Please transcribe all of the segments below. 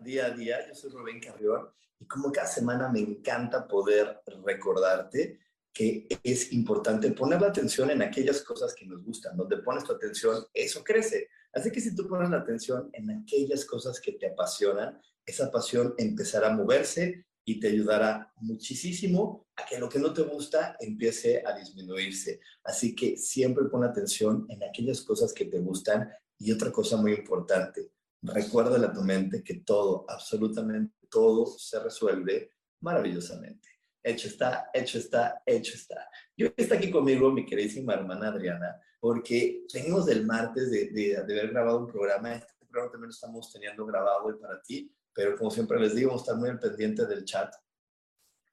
Día a día. Yo soy Rubén Carrión y como cada semana me encanta poder recordarte que es importante poner la atención en aquellas cosas que nos gustan. Donde pones tu atención, eso crece. Así que si tú pones la atención en aquellas cosas que te apasionan, esa pasión empezará a moverse y te ayudará muchísimo a que lo que no te gusta empiece a disminuirse. Así que siempre pon atención en aquellas cosas que te gustan y otra cosa muy importante, Recuérdale a tu mente que todo, absolutamente todo se resuelve maravillosamente. Hecho está, hecho está, hecho está. Y hoy está aquí conmigo mi queridísima hermana Adriana, porque venimos del martes de, de, haber grabado un programa. Este programa también lo estamos teniendo grabado hoy para ti, pero como siempre les digo, estar muy al pendiente del chat.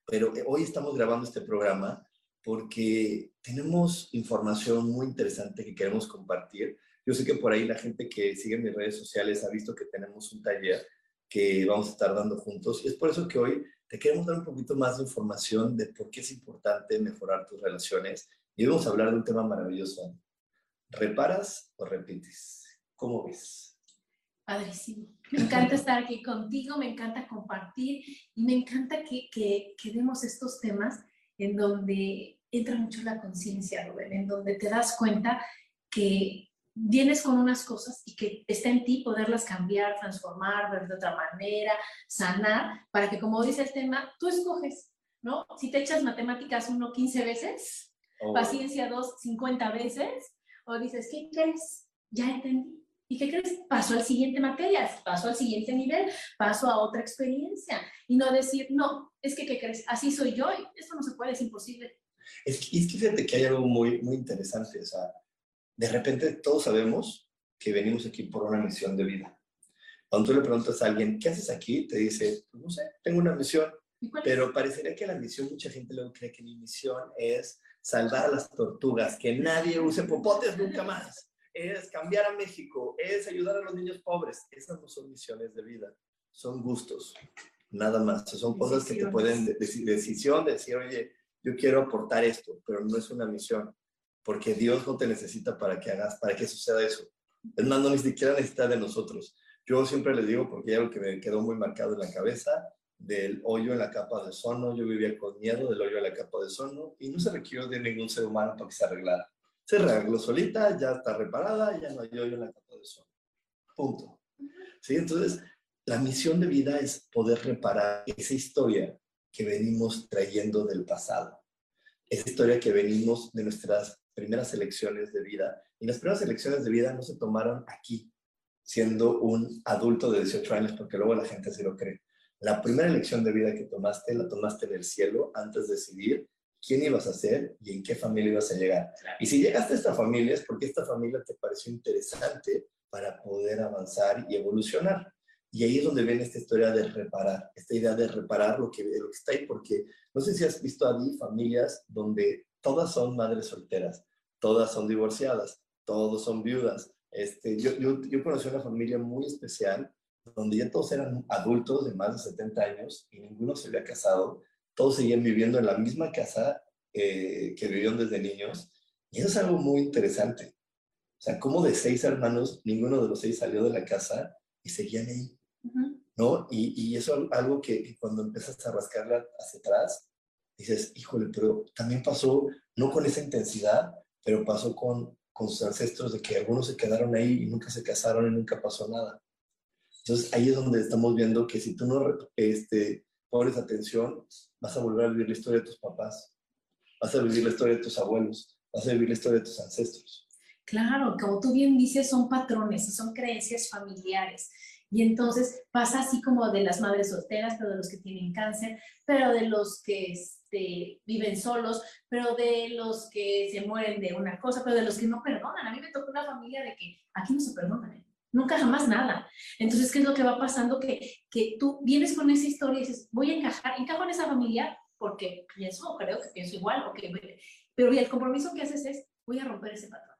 Pero hoy estamos grabando este programa porque tenemos información muy interesante que queremos compartir yo sé que por ahí la gente que sigue mis redes sociales ha visto que tenemos un taller que vamos a estar dando juntos y es por eso que hoy te queremos dar un poquito más de información de por qué es importante mejorar tus relaciones y hoy vamos a hablar de un tema maravilloso. ¿Reparas o repites? ¿Cómo ves? Padrísimo. Me encanta estar aquí contigo, me encanta compartir y me encanta que, que, que demos estos temas en donde entra mucho la conciencia, Rubén, en donde te das cuenta que vienes con unas cosas y que está en ti poderlas cambiar, transformar, ver de otra manera, sanar, para que como dice el tema, tú escoges, ¿no? Si te echas matemáticas uno 15 veces, oh. paciencia dos 50 veces, o dices, ¿qué crees? Ya entendí. ¿Y qué crees? Paso al siguiente materia, paso al siguiente nivel, paso a otra experiencia. Y no decir, no, es que, ¿qué crees? Así soy yo y esto no se puede, es imposible. Es que, es que fíjate que hay algo muy, muy interesante, o sea, de repente todos sabemos que venimos aquí por una misión de vida. Cuando tú le preguntas a alguien, ¿qué haces aquí? Te dice, pues no sé, tengo una misión. Pero parecería que la misión, mucha gente luego cree que mi misión es salvar a las tortugas, que nadie use popotes nunca más, es cambiar a México, es ayudar a los niños pobres. Esas no son misiones de vida, son gustos, nada más. Son cosas que te pueden decir, decisión, decir, oye, yo quiero aportar esto, pero no es una misión porque Dios no te necesita para que hagas, para que suceda eso. Es más, no ni siquiera necesita de nosotros. Yo siempre les digo, porque hay algo que me quedó muy marcado en la cabeza, del hoyo en la capa de sono. Yo vivía con miedo del hoyo en la capa de sono y no se requirió de ningún ser humano para que se arreglara. Se arregló solita, ya está reparada, ya no hay hoyo en la capa de sono. Punto. ¿Sí? Entonces, la misión de vida es poder reparar esa historia que venimos trayendo del pasado. Esa historia que venimos de nuestras primeras elecciones de vida. Y las primeras elecciones de vida no se tomaron aquí, siendo un adulto de 18 años, porque luego la gente se lo cree. La primera elección de vida que tomaste, la tomaste en el cielo antes de decidir quién ibas a ser y en qué familia ibas a llegar. Y si llegaste a esta familia es porque esta familia te pareció interesante para poder avanzar y evolucionar. Y ahí es donde viene esta historia de reparar, esta idea de reparar lo que, lo que está ahí, porque no sé si has visto a mí familias donde todas son madres solteras, todas son divorciadas, todos son viudas. Este, yo, yo, yo conocí una familia muy especial donde ya todos eran adultos de más de 70 años y ninguno se había casado, todos seguían viviendo en la misma casa eh, que vivieron desde niños. Y eso es algo muy interesante. O sea, como de seis hermanos, ninguno de los seis salió de la casa y seguían ahí. ¿No? Y, y, eso es algo que, que, cuando empiezas a rascarla hacia atrás, dices, híjole, pero también pasó no con esa intensidad, pero pasó con, con sus ancestros de que algunos se quedaron ahí y nunca se casaron y nunca pasó nada. Entonces ahí es donde estamos viendo que si tú no este, pones atención, vas a volver a vivir la historia de tus papás. vas a vivir la historia de tus abuelos, vas a vivir la historia de tus ancestros. Claro, como tú bien dices, son patrones, son creencias familiares. Y entonces pasa así como de las madres solteras, pero de los que tienen cáncer, pero de los que este, viven solos, pero de los que se mueren de una cosa, pero de los que no perdonan. A mí me tocó una familia de que aquí no se perdonan, ¿eh? nunca jamás nada. Entonces, ¿qué es lo que va pasando? Que, que tú vienes con esa historia y dices, voy a encajar, encajo en esa familia porque pienso, creo que pienso igual, okay, pero el compromiso que haces es, voy a romper ese patrón,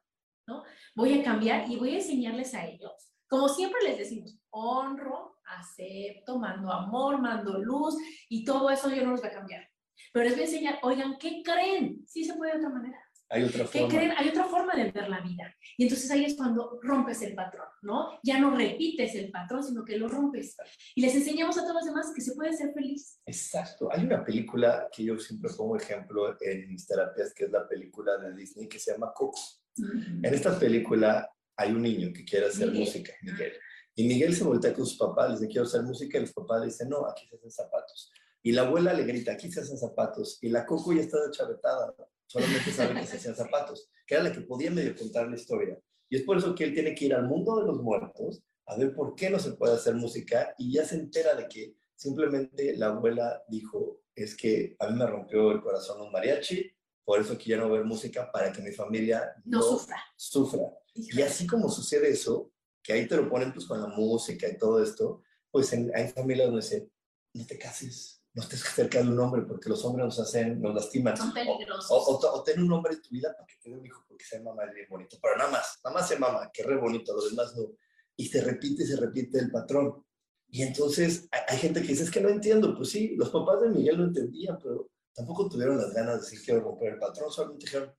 ¿no? Voy a cambiar y voy a enseñarles a ellos como siempre les decimos, honro, acepto, mando amor, mando luz y todo eso yo no los voy a cambiar. Pero les voy a enseñar, oigan, ¿qué creen? Sí se puede de otra manera. Hay otra forma. ¿Qué creen? Hay otra forma de ver la vida. Y entonces ahí es cuando rompes el patrón, ¿no? Ya no repites el patrón, sino que lo rompes. Y les enseñamos a todos los demás que se puede ser feliz. Exacto. Hay una película que yo siempre pongo ejemplo en mis terapias, que es la película de Disney que se llama Coco. En esta película hay un niño que quiere hacer música, Miguel. Y Miguel se voltea con su papá, le dice, quiero hacer música, y los papás le dicen, no, aquí se hacen zapatos. Y la abuela le grita, aquí se hacen zapatos. Y la Coco ya está chavetada, solamente sabe que se hacen zapatos, que era la que podía medio contar la historia. Y es por eso que él tiene que ir al mundo de los muertos a ver por qué no se puede hacer música y ya se entera de que simplemente la abuela dijo, es que a mí me rompió el corazón un mariachi, por eso quiero ver música para que mi familia no, sufra. sufra. Y así como sucede eso, que ahí te lo ponen pues con la música y todo esto, pues hay familias donde dicen, no te cases, no estés cerca de un hombre porque los hombres nos hacen, nos lastiman. Son peligrosos. O, ten un hombre en tu vida para que te dé un hijo porque sea mamá es bien bonito. Pero nada más, nada más se mama, que re bonito, los demás no. Y se repite y se repite el patrón. Y entonces hay, hay, gente que dice, es que no entiendo. Pues sí, los papás de Miguel no entendían, pero tampoco tuvieron las ganas de decir quiero romper el patrón, solamente dijeron,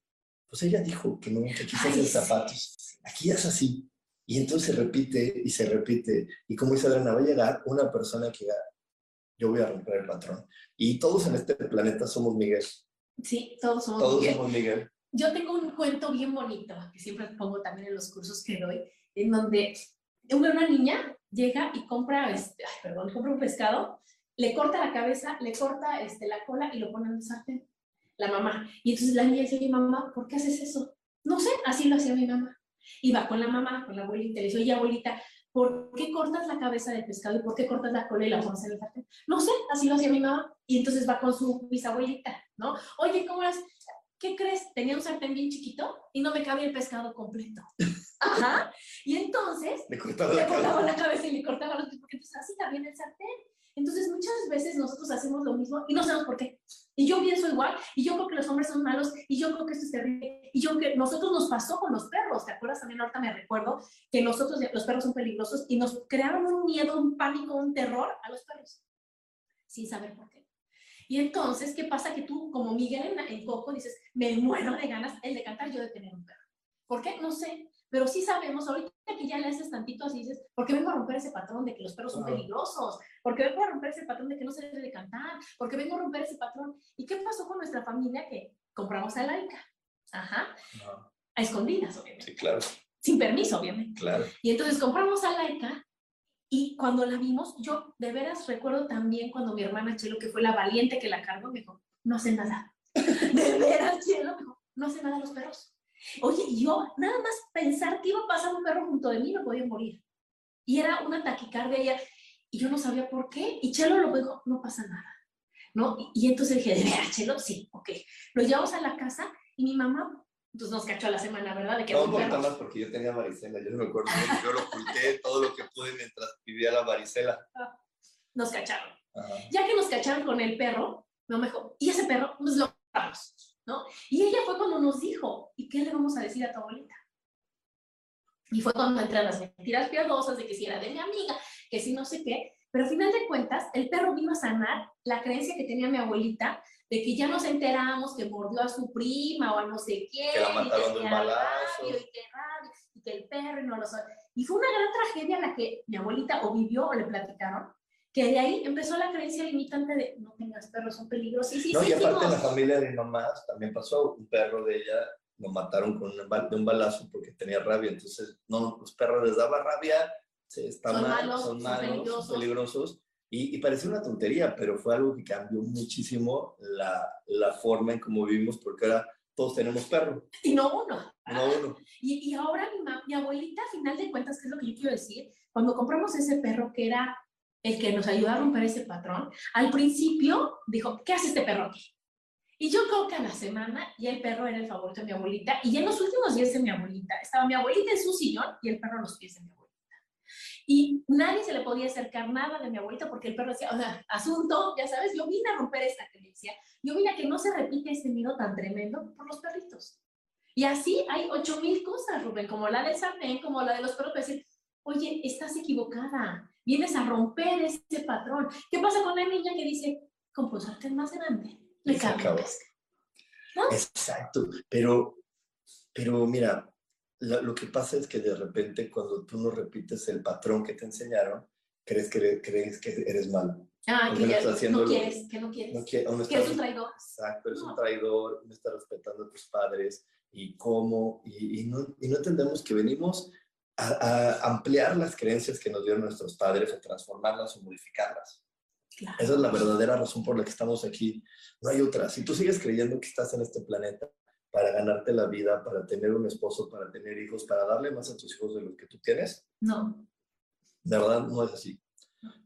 pues ella dijo que no, que quiso hacer zapatos. Aquí es así. Y entonces se repite y se repite. Y como dice Adriana, va a llegar una persona que yo voy a romper el patrón. Y todos en este planeta somos Miguel. Sí, todos somos todos Miguel. somos Miguel. Yo tengo un cuento bien bonito, que siempre pongo también en los cursos que doy, en donde una niña llega y compra, este, ay, perdón, compra un pescado, le corta la cabeza, le corta este, la cola y lo pone en el sartén la mamá. Y entonces la niña dice, mi mamá, ¿por qué haces eso? No sé, así lo hacía mi mamá. Iba con la mamá, con la abuelita, y le dice, oye, abuelita, ¿por qué cortas la cabeza del pescado y por qué cortas la cola y la pones en el sartén? No sé, así lo hacía mi mamá. Y entonces va con su bisabuelita, ¿no? Oye, ¿cómo es? ¿Qué crees? Tenía un sartén bien chiquito y no me cabía el pescado completo. Ajá. Y entonces le cortaba, la, cortaba la cabeza y le cortaba los porque entonces así también el sartén. Entonces muchas veces nosotros hacemos lo mismo y no sabemos por qué. Y yo pienso igual, y yo creo que los hombres son malos, y yo creo que esto es terrible, y yo que nosotros nos pasó con los perros, ¿te acuerdas? También ahorita me recuerdo que nosotros, los perros son peligrosos, y nos crearon un miedo, un pánico, un terror a los perros, sin saber por qué. Y entonces, ¿qué pasa? Que tú, como Miguel en, en Coco, dices, me muero de ganas el de cantar yo de tener un perro. ¿Por qué? No sé, pero sí sabemos, ahorita que ya le haces tantito así, dices, ¿por qué vengo a romper ese patrón de que los perros son peligrosos? ¿Por qué vengo a romper ese patrón de que no se debe de cantar? ¿Por qué vengo a romper ese patrón? ¿Y qué pasó con nuestra familia que compramos a laica? Ajá. A escondidas, obviamente. Sí, claro. Sin permiso, obviamente. Claro. Y entonces compramos a laica y cuando la vimos, yo de veras recuerdo también cuando mi hermana Chelo, que fue la valiente que la cargó, me dijo, no hace nada. de veras, Chelo, me dijo, no hace nada los perros. Oye, yo nada más pensar que iba a pasar un perro junto de mí me podía morir. Y era una taquicardia y yo no sabía por qué. Y Chelo lo dijo, no pasa nada. ¿No? Y, entonces dije, ¿de verdad, Chelo? Sí, ok. Lo llevamos a la casa y mi mamá pues nos cachó a la semana, ¿verdad? De que no, no más porque yo tenía varicela, yo no me acuerdo, yo lo oculté todo lo que pude mientras vivía la varicela. Nos cacharon. Ya que nos cacharon con el perro, me dijo, ¿y ese perro? Nos lo vamos. ¿no? Y ella fue cuando nos dijo, ¿y qué le vamos a decir a tu abuelita? Y fue cuando entran las mentiras piadosas de que si era de mi amiga, que si no sé qué, pero al final de cuentas, el perro vino a sanar la creencia que tenía mi abuelita de que ya nos enteramos que mordió a su prima o a no sé quién. Que la mataron de un balazo. Y que, y que el perro no lo sabe. Y fue una gran tragedia la que mi abuelita o vivió o le platicaron, que de ahí empezó la creencia limitante de no tengas perros, son peligrosos. Y, no, y aparte en la familia de mi mamá también pasó, un perro de ella lo mataron con un, de un balazo porque tenía rabia, entonces no, los perros les daba rabia, se, están son, malos, son, malos, peligrosos. son peligrosos, Y, y parece una tontería, pero fue algo que cambió muchísimo la, la forma en cómo vivimos, porque ahora todos tenemos perro. Y no uno. No uno. Y, y ahora mi, mi abuelita, a final de cuentas, ¿qué es lo que yo quiero decir? Cuando compramos ese perro que era el que nos ayudó a romper ese patrón, al principio dijo, ¿qué hace este perro aquí? Y yo creo que a la semana ya el perro era el favorito de mi abuelita y en los últimos días de mi abuelita estaba mi abuelita en su sillón y el perro a los pies de mi abuelita. Y nadie se le podía acercar nada de mi abuelita porque el perro decía, asunto, ya sabes, yo vine a romper esta creencia, yo vine a que no se repite este miedo tan tremendo por los perritos. Y así hay ocho mil cosas, Rubén, como la del sartén, como la de los perros, para decir, oye, estás equivocada, vienes a romper ese patrón. ¿Qué pasa con la niña que dice, con más grande? Le Se acabó. pesca. Exacto, pero, pero mira, la- lo que pasa es que de repente cuando tú no repites el patrón que te enseñaron, crees que, eres- crees que eres malo. Ah, que no ya haciendo no quieres, que no quieres. No quie- o no que eres estás- un traidor. Exacto, eres No. un traidor, no estás respetando a tus padres y cómo, y, y no, y no entendemos que venimos a, a ampliar las creencias que nos dieron nuestros padres, a transformarlas o modificarlas. Claro. Esa es la verdadera razón por la que estamos aquí. No hay otra. Si tú sigues creyendo que estás en este planeta para ganarte la vida, para tener un esposo, para tener hijos, para darle más a tus hijos de los que tú tienes, No, de verdad no es así.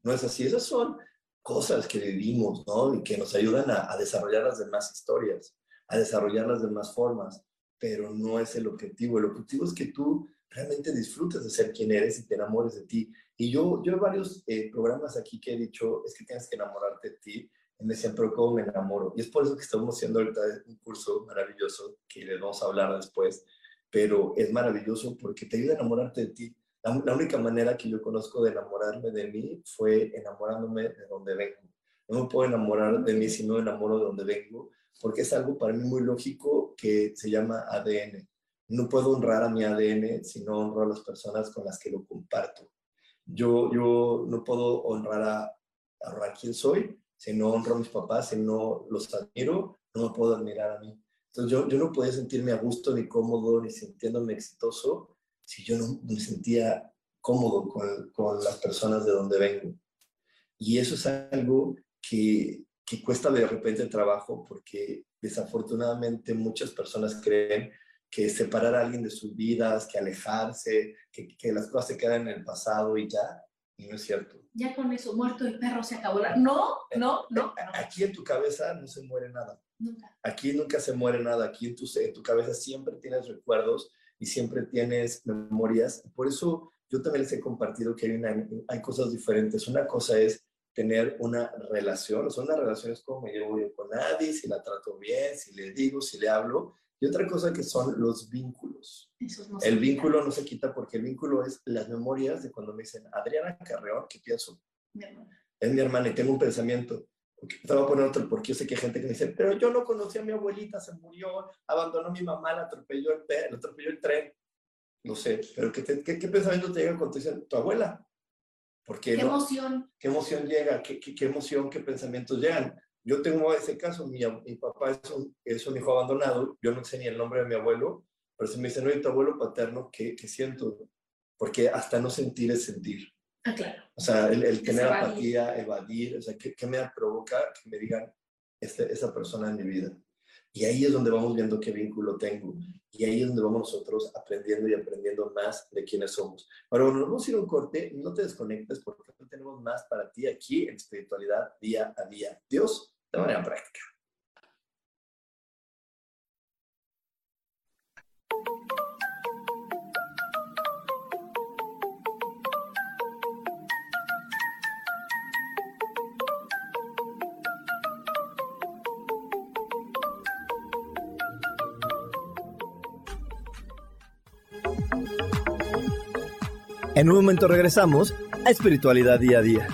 No es así. Esas son cosas que vivimos, ¿no? Y que nos ayudan a, a desarrollar las demás historias, a desarrollar las demás formas, pero no es el objetivo. El objetivo es que tú realmente disfrutes de ser quien eres y te enamores de ti. Y yo, yo en varios eh, programas aquí que he dicho, es que tienes que enamorarte de ti, y me decían, pero ¿cómo me enamoro? Y es por eso que estamos haciendo ahorita un curso maravilloso, que les vamos a hablar después, pero es maravilloso porque te ayuda a enamorarte de ti. La, la única manera que yo conozco de enamorarme de mí fue enamorándome de donde vengo. No me puedo enamorar de mí si no me enamoro de donde vengo, porque es algo para mí muy lógico que se llama ADN. No puedo honrar a mi ADN si no honro a las personas con las que lo comparto. Yo, yo no puedo honrar a, honrar quién soy si no honro a mis papás, si no los admiro, no me puedo admirar a mí. Entonces yo, yo no podía sentirme a gusto ni cómodo ni sintiéndome exitoso si yo no me sentía cómodo con, con las personas de donde vengo. Y eso es algo que, que cuesta de repente trabajo porque desafortunadamente muchas personas creen que separar a alguien de sus vidas, que alejarse, que, que las cosas se quedan en el pasado y ya, y no es cierto. ya con eso, muerto el perro se acabó. la- No, no, no, no, Aquí en tu cabeza no se muere nada. nunca. Aquí nunca se muere nada. Aquí en tu, en tu cabeza siempre tienes recuerdos y siempre tienes memorias. Por eso yo también les he compartido que hay, una, hay cosas diferentes. Una cosa es tener una relación, o sea, una relación es como me llevo yo con nadie, si la trato bien, si le digo, si le hablo. Y otra cosa que son los vínculos. No El vínculo no se quita porque el vínculo es las memorias de cuando me dicen, Adriana Carreón, ¿qué pienso? Mi es mi hermana y tengo un pensamiento. Te voy a poner otro porque yo sé que hay gente que me dice, pero yo no conocí a mi abuelita, se murió, abandonó a mi mamá, la atropelló el, la atropelló el tren. No sé, pero ¿qué, te- qué, qué pensamiento te llega cuando te dicen tu abuela? Porque Qué no, emoción. ¿Qué emoción llega? ¿Qué, qué, qué emoción? ¿Qué pensamientos llegan? Yo tengo ese caso, mi, papá es un, es un hijo abandonado, yo no sé ni el nombre de mi abuelo, pero si me dicen, oye, tu abuelo paterno, ¿qué, qué siento? Porque hasta no sentir es sentir. Ah, claro. O sea, el, el tener apatía, evadir, o sea, ¿qué, qué me provoca que me digan este, esa persona en mi vida? Y ahí es donde vamos viendo qué vínculo tengo. Y ahí es donde vamos nosotros aprendiendo y aprendiendo más de quiénes somos. Ahora, bueno, nos vamos a ir a un corte. No te desconectes porque tenemos más para ti aquí en espiritualidad día a día. Dios, de manera práctica. En un momento regresamos a Espiritualidad Día a Día.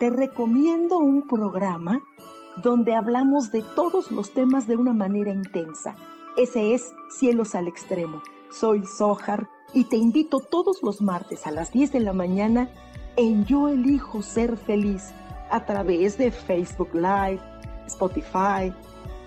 Te recomiendo un programa donde hablamos de todos los temas de una manera intensa. Ese es Cielos al Extremo. Soy Sojar y te invito todos los martes a las 10 de la mañana en Yo Elijo Ser Feliz a través de Facebook Live, Spotify,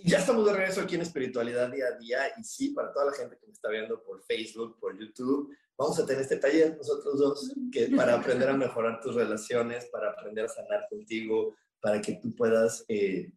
Ya estamos de regreso aquí en Espiritualidad Día a Día y sí, para toda la gente que me está viendo por Facebook, por YouTube, vamos a tener este taller nosotros dos que para aprender a mejorar tus relaciones, para aprender a sanar contigo, para que tú puedas eh,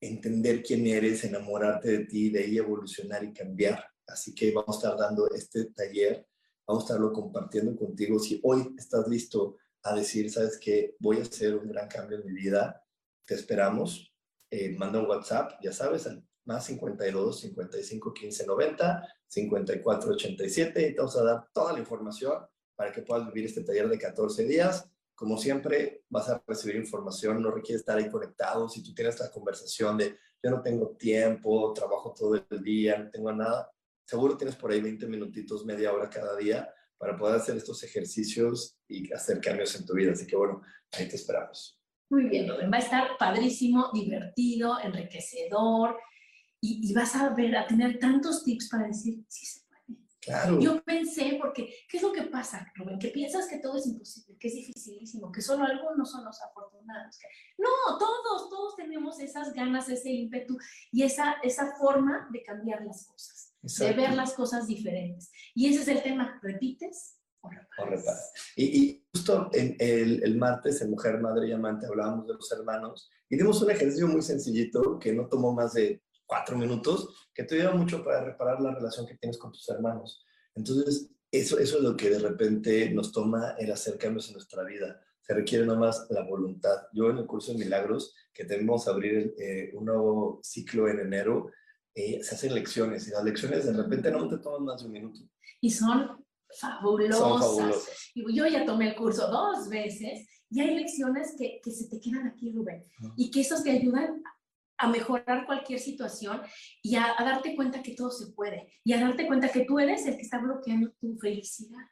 entender quién eres, enamorarte de ti, de ahí evolucionar y cambiar. Así que vamos a estar dando este taller, vamos a estarlo compartiendo contigo. Si hoy estás listo a decir, sabes que voy a hacer un gran cambio en mi vida, te esperamos eh, manda un WhatsApp, ya sabes, al más 52 55 15 90 54 87 y te vamos a dar toda la información para que puedas vivir este taller de 14 días. Como siempre, vas a recibir información, no requiere estar ahí conectado. Si tú tienes la conversación de yo no tengo tiempo, trabajo todo el día, no tengo nada, seguro tienes por ahí 20 minutitos, media hora cada día para poder hacer estos ejercicios y hacer cambios en tu vida. Así que bueno, ahí te esperamos. Muy bien, Rubén. Va a estar padrísimo, divertido, enriquecedor y, vas a ver, a tener tantos tips para decir, sí se puede. Claro. Yo pensé, porque, ¿qué es lo que pasa, Rubén? Que piensas que todo es imposible, que es dificilísimo, que solo algunos son los afortunados. No, todos, todos tenemos esas ganas, ese ímpetu y esa, esa forma de cambiar las cosas, de ver las cosas diferentes. Y ese es el tema, repites, y, y, justo en el, el, martes en Mujer, Madre y Amante hablábamos de los hermanos y dimos un ejercicio muy sencillito que no tomó más de cuatro minutos, que te ayuda mucho para reparar la relación que tienes con tus hermanos. Entonces, eso, eso es lo que de repente nos toma el hacer cambios en nuestra vida. Se requiere nomás la voluntad. Yo en el curso de milagros, que tenemos a abrir eh, un nuevo ciclo en enero, eh, se hacen lecciones y las lecciones de repente no te toman más de un minuto. Y son fabulosas. yo ya tomé el curso dos veces y hay lecciones que, que se te quedan aquí, Rubén, y que esos te ayudan a mejorar cualquier situación y a, darte cuenta que todo se puede y a darte cuenta que tú eres el que está bloqueando tu felicidad.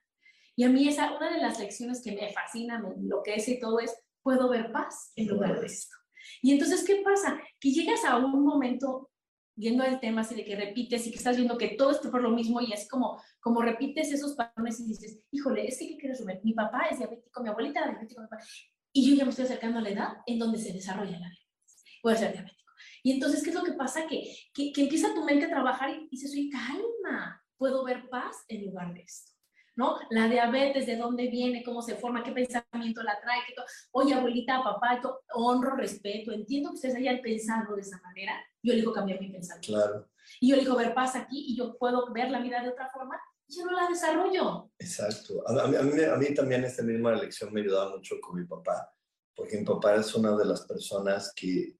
Y a mí esa, una de las lecciones que me fascina, me enloquece y todo es, puedo ver paz en lugar de esto. Y entonces, ¿qué pasa? Que llegas a un momento viendo el tema así de que repites y que estás viendo que todo esto por lo mismo y es como, como repites esos patrones y dices, híjole, es que ¿qué quieres Mi papá es diabético, mi abuelita mi papá. y yo ya me estoy acercando a la edad en donde se desarrolla la diabetes. Voy a ser diabético. Y entonces, ¿qué es lo que pasa? Que, que, que empieza tu mente a trabajar y dices, oye, calma, puedo ver paz en lugar de esto. ¿No? La diabetes, de dónde viene, cómo se forma, qué pensamiento la trae, qué oye, abuelita, papá, honro, respeto, entiendo que ustedes hayan pensado de esa manera, yo elijo cambiar mi pensamiento. Claro. Y yo elijo ver paz aquí y yo puedo ver la vida de otra forma yo no la desarrollo. Exacto. A, mí, a, mí, a mí también esta misma lección me ayudaba mucho con mi papá, porque mi papá es una de las personas que,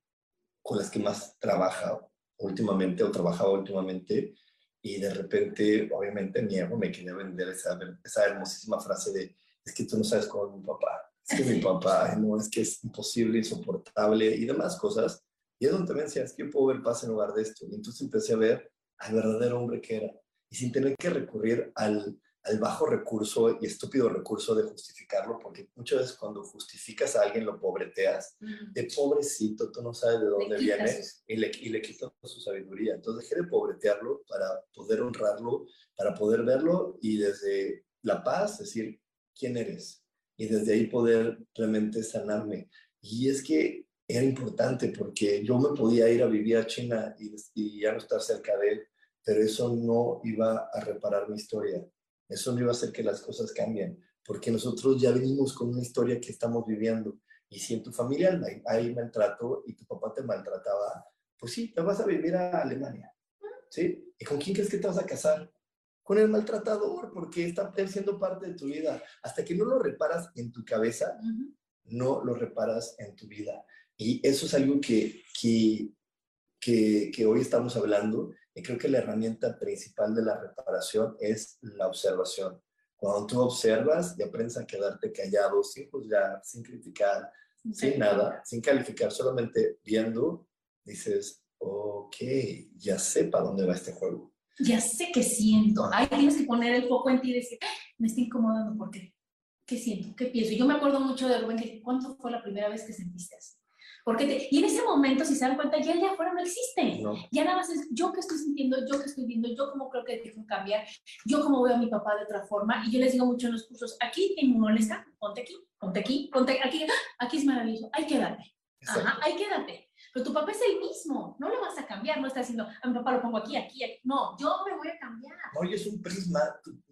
con las que más trabaja últimamente o trabajaba últimamente y de repente, obviamente, mi ego me quería vender esa, esa hermosísima frase de, es que tú no sabes cómo es mi papá, es que mi papá, no, es que es imposible, insoportable y demás cosas. Y es donde me decía, es que yo puedo ver paz en lugar de esto. Y entonces empecé a ver al verdadero hombre que era. Y sin tener que recurrir al, al bajo recurso y estúpido recurso de justificarlo, porque muchas veces cuando justificas a alguien lo pobreteas, de pobrecito, tú no sabes de dónde viene y, le, y le quitas su sabiduría. Entonces dejé de pobretearlo para poder honrarlo, para poder verlo y desde la paz decir, ¿quién eres? Y desde ahí poder realmente sanarme. Y es que era importante porque yo me podía ir a vivir a China y, y ya no estar cerca de él, pero eso no iba a reparar mi historia eso no iba a hacer que las cosas cambien, porque nosotros ya venimos con una historia que estamos viviendo. Y si en tu familia hay, maltrato y tu papá te maltrataba, pues sí, te vas a vivir a Alemania. ¿Sí? ¿Y con quién crees que te vas a casar? Con el maltratador, porque está siendo parte de tu vida. Hasta que no lo reparas en tu cabeza, no lo reparas en tu vida. Y eso es algo que, que, que, que hoy estamos hablando creo que la herramienta principal de la reparación es la observación. Cuando tú observas y aprendes a quedarte callado, sin juzgar, sin criticar, sin nada, sin calificar, solamente viendo, dices, ok, ya sé para dónde va este juego. Ya sé qué siento. Ahí tienes que poner el foco en ti y decir, ah, me está incomodando, ¿por qué? ¿Qué siento? ¿Qué pienso? Yo me acuerdo mucho de Rubén, que ¿cuánto fue la primera vez que sentiste así? Porque y en ese momento, si se dan cuenta, ya el de afuera no existe. Ya nada más es yo que estoy sintiendo, yo que estoy viendo, yo como creo que que cambiar, yo como veo a mi papá de otra forma. Y yo les digo mucho en los cursos, aquí en está, ponte aquí, ponte aquí, ponte aquí, aquí es maravilloso, hay que darte. Ajá, hay que darte. Pero tu papá es el mismo, no lo vas a cambiar, no está diciendo, a mi papá lo pongo aquí, aquí, aquí. No, yo me voy a cambiar. No, es un prisma,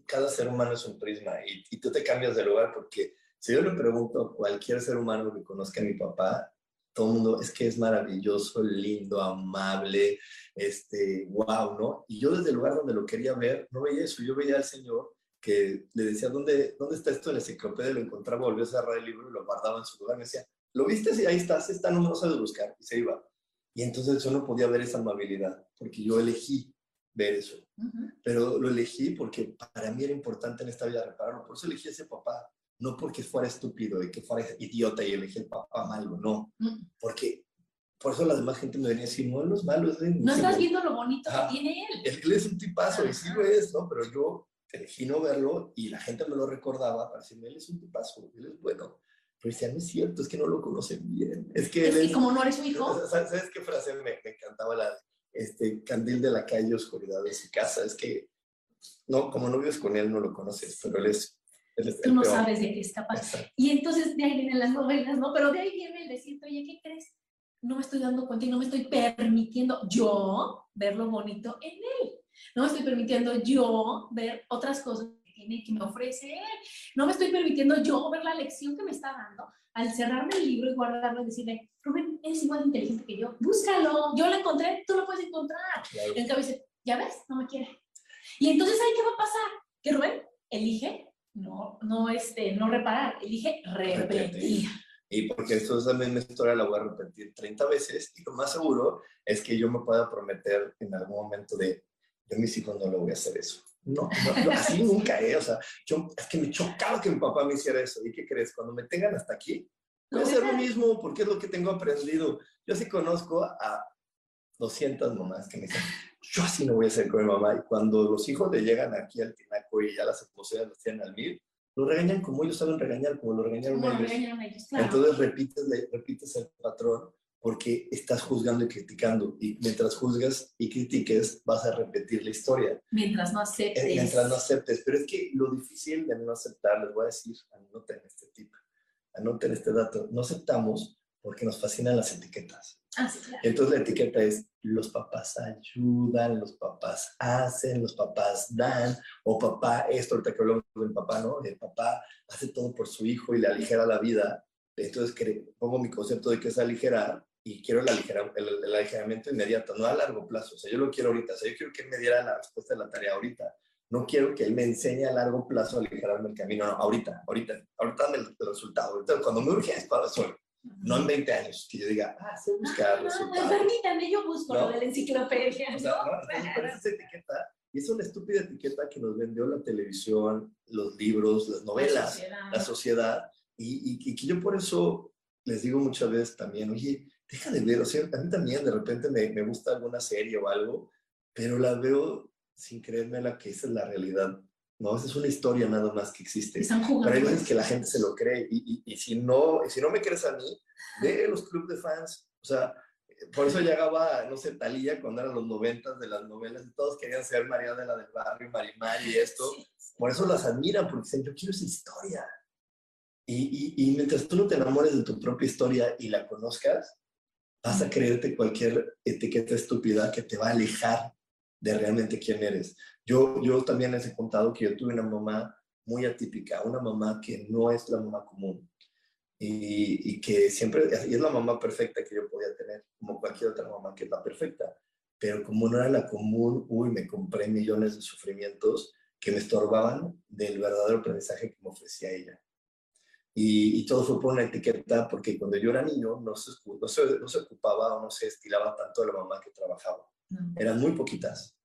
cada ser humano es un prisma y, y tú te cambias de lugar porque si yo le pregunto a cualquier ser humano que conozca a mi papá, todo el mundo es que es maravilloso, lindo, amable, este, wow, ¿no? Y yo desde el lugar donde lo quería ver, no veía eso, yo veía al Señor que le decía, ¿dónde, dónde está esto en la enciclopedia? Lo encontraba, volvió a cerrar el libro y lo guardaba en su lugar. Me decía, ¿lo viste? Sí, ahí está, está, no me lo de buscar. Y se iba. Y entonces yo no podía ver esa amabilidad, porque yo elegí ver eso. Pero lo elegí porque para mí era importante en esta vida repararlo. Por eso elegí a ese papá no porque fuera estúpido y que fuera idiota y elegí el papá malo, no, mm. porque por eso la demás gente me venía a decir, no, no es malo, es No estás viendo lo bonito que tiene él. Él es un tipazo y sí lo es, ¿no? Pero yo elegí no verlo y la gente me lo recordaba para decirme, él es un tipazo, él es bueno. Pero decía, no es cierto, es que no lo conocen bien. Es que él es, como no eres su hijo. ¿Sabes, qué frase me, me, encantaba? La este, candil de la calle, oscuridad de su casa. Es que, no, como no vives con él, no lo conoces, pero él es Tú no sabes de qué está pasando. Y entonces de ahí vienen las novelas, ¿no? Pero de ahí viene el decir, oye, ¿qué crees? No me estoy dando cuenta y no me estoy permitiendo yo ver lo bonito en él. No me estoy permitiendo yo ver otras cosas que tiene, que me ofrece él. No me estoy permitiendo yo ver la lección que me está dando al cerrarme el libro y guardarlo y decirle, Rubén, eres igual de inteligente que yo, búscalo, yo lo encontré, tú lo puedes encontrar. Claro. Y el dice, ya ves, no me quiere. Y entonces, ¿ahí qué va a pasar? Que Rubén elige no, no, este, no reparar, elige repetir. Y porque esto es la misma historia, la voy a repetir 30 veces y lo más seguro es que yo me pueda prometer en algún momento de, yo a mis hijos no le voy a hacer eso. No, no, así nunca, ¿eh? O sea, yo, es que me chocaba que mi papá me hiciera eso. ¿Y qué crees? Cuando me tengan hasta aquí, voy a hacer lo mismo porque es lo que tengo aprendido. Yo sí conozco a 200 mamás que me dicen, yo así no voy a ser con mi mamá. Y cuando los hijos le llegan aquí al tinaco y ya las esposas las tienen al mil, lo regañan como ellos saben regañar, como lo regañaron ellos. Entonces repites, repites el patrón porque estás juzgando y criticando. Y mientras juzgas y critiques, vas a repetir la historia. Mientras no aceptes. Eh, mientras no aceptes. Pero es que lo difícil de no aceptar, les voy a decir, anoten este tip, anoten este dato, no aceptamos porque nos fascinan las etiquetas. Ah. Entonces la etiqueta es los papás ayudan, los papás hacen, los papás dan, o papá, esto ahorita que hablamos del papá, ¿no? El papá hace todo por su hijo y le aligera la vida. Entonces pongo mi concepto de que es aligerar y quiero el, el, aligeramiento inmediato, no a largo plazo. O sea, yo lo quiero ahorita. O sea, yo quiero que me diera la respuesta de la tarea ahorita. No quiero que él me enseñe a largo plazo a aligerarme el camino. No, ahorita, ahorita. Ahorita dame el, resultado. Ahorita, cuando me urge es para eso no en 20 años, que yo diga, ah, sé buscar resultados. permítanme, yo busco lo de la enciclopedia. O sea, ¿no? esa etiqueta, y es una estúpida etiqueta que nos vendió la televisión, los libros, las novelas, la sociedad, y, y, que yo por eso les digo muchas veces también, oye, deja de ver, o sea, a mí también de repente me, me gusta alguna serie o algo, pero la veo sin creerme la que esa es la realidad ¿no? Esa es una historia nada más que existe. Pero hay veces que la gente se lo cree y, y, y si, no, si no me crees a mí, ve los clubes de fans. O sea, por eso llegaba, no sé, Talía cuando eran los noventas de las novelas y todos querían ser María de la del Barrio, Marimar y esto. Sí, sí. Por eso las admiran, porque dicen, yo quiero esa historia. Y, y, y mientras tú no te enamores de tu propia historia y la conozcas, vas a creerte cualquier etiqueta estúpida que te va a alejar de realmente quién eres. Yo, yo también les he contado que yo tuve una mamá muy atípica, una mamá que no es la mamá común y, y que siempre, y es la mamá perfecta que yo podía tener, como cualquier otra mamá que es la perfecta, pero como no era la común, uy, me compré millones de sufrimientos que me estorbaban del verdadero aprendizaje que me ofrecía ella. Y, y, todo fue por una etiqueta, porque cuando yo era niño no se, no se, no se ocupaba o no se estilaba tanto de la mamá que trabajaba. No. Eran muy poquitas.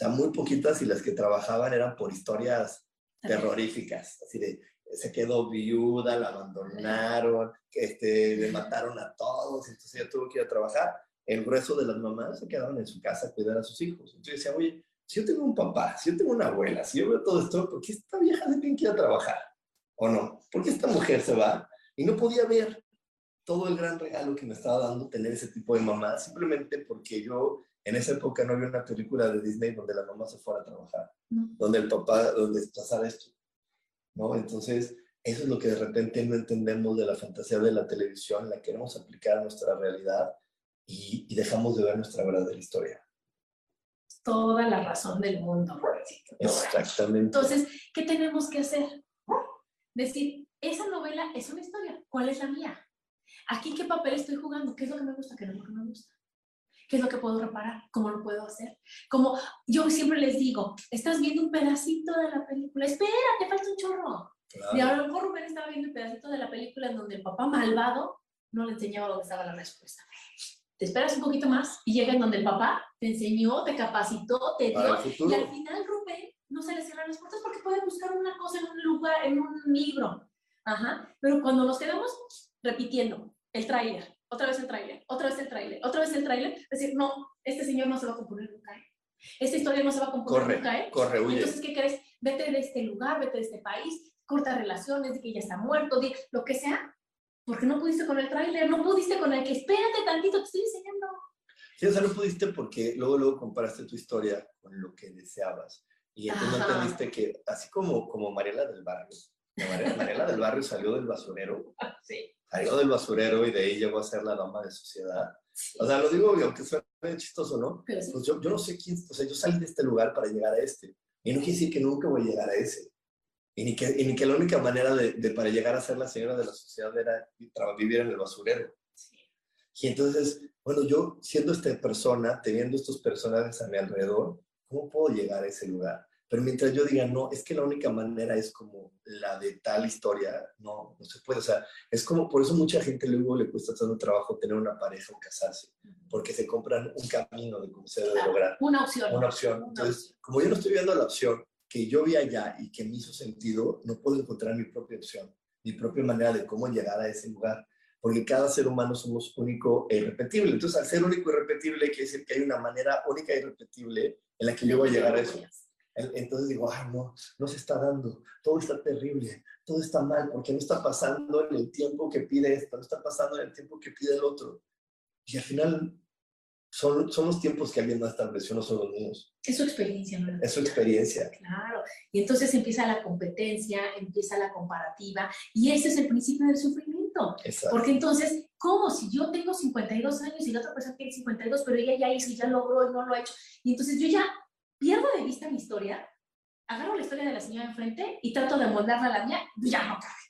O sea, muy poquitas y las que trabajaban eran por historias terroríficas. Así de, se quedó viuda, la abandonaron, que este, le mataron a todos, entonces ella tuvo que ir a trabajar. El grueso de las mamás se quedaban en su casa a cuidar a sus hijos. Entonces decía, oye, si yo tengo un papá, si yo tengo una abuela, si yo veo todo esto, ¿por qué esta vieja se tiene que ir a trabajar? ¿O no? ¿Por qué esta mujer se va? Y no podía ver todo el gran regalo que me estaba dando tener ese tipo de mamá, simplemente porque yo en esa época no había una película de Disney donde la mamá se fuera a trabajar, No. donde el papá, donde pasara esto, ¿no? Entonces, eso es lo que de repente no entendemos de la fantasía de la televisión, la queremos aplicar a nuestra realidad y, y dejamos de ver nuestra verdadera historia. Toda la razón del mundo. Exactamente. Entonces, ¿qué tenemos que hacer? Decir, esa novela es una historia. ¿Cuál es la mía? Aquí, ¿qué papel estoy jugando? ¿Qué es lo que me gusta? ¿Qué no es lo que me gusta? ¿Qué es lo que puedo reparar? ¿Cómo lo puedo hacer? Como yo siempre les digo, estás viendo un pedacito de la película. Espera, te falta un chorro. Claro. Y ahora a lo mejor Rubén estaba viendo el pedacito de la película en donde el papá malvado no le enseñaba dónde estaba la respuesta. Te esperas un poquito más y llega en donde el papá te enseñó, te capacitó, te dio. Y al final Rubén no se le cierran las puertas porque puede buscar una cosa en un lugar, en un libro. Ajá. Pero cuando nos quedamos repitiendo el tráiler, otra vez el tráiler, otra vez el tráiler, otra vez el tráiler, decir, no, este señor no se va a componer nunca. ¿eh? Esta historia no se va a componer Corre, nunca. ¿eh? corre, huye. Entonces, ¿qué crees? Vete de este lugar, vete de este país, corta relaciones, de que ya está muerto, de lo que sea, porque no pudiste con el tráiler, no pudiste con el que espérate tantito, te estoy enseñando. Sí, o sea, no pudiste porque luego, luego comparaste tu historia con lo que deseabas. Y entonces no Ajá. entendiste que, así como, como Mariela del Barrio, la Mariela, Mariela del Barrio salió del basurero, Sí. Salió del basurero y de ahí llegó a ser la dama de sociedad. O sea, lo digo, aunque suene chistoso, ¿no? Pero sí. Pues yo, yo no sé quién, o sea, yo salí de este lugar para llegar a este. Y no quiere decir que nunca voy a llegar a ese. Y ni que, y ni que la única manera de, de para llegar a ser la señora de la sociedad era vivir en el basurero. Sí. Y entonces, bueno, yo siendo esta persona, teniendo estos personajes a mi alrededor, ¿cómo puedo llegar a ese lugar? Pero mientras yo diga, no, es que la única manera es como la de tal historia, no, no se puede. O sea, es como, por eso mucha gente luego le cuesta tanto trabajo tener una pareja o casarse, porque se compran un camino de cómo se debe Claro. lograr Una opción. una opción. Entonces, como yo no estoy viendo la opción que yo vi allá y que me hizo sentido, no puedo encontrar mi propia opción, mi propia manera de cómo llegar a ese lugar, porque cada ser humano somos único e irrepetible. Entonces, al ser único e irrepetible, quiere decir que hay una manera única e irrepetible en la que yo voy a llegar a eso. En- Entonces digo, ay, no, no se está dando, todo está terrible, todo está mal, porque no está pasando en el tiempo que pide esto, no está pasando en el tiempo que pide el otro. Y al final son, son los tiempos que alguien más estableció, no son los míos. Es su experiencia, ¿no? Es su experiencia. Claro. Y entonces empieza la competencia, empieza la comparativa, y ese es el principio del sufrimiento. Exacto. Porque entonces, ¿cómo? Si yo tengo 52 años y la otra persona tiene 52, pero ella ya hizo ya logró y no lo ha hecho, y entonces yo ya pierdo de vista mi historia, agarro la historia de la señora enfrente y trato de moldarla a la mía, ya no cabe,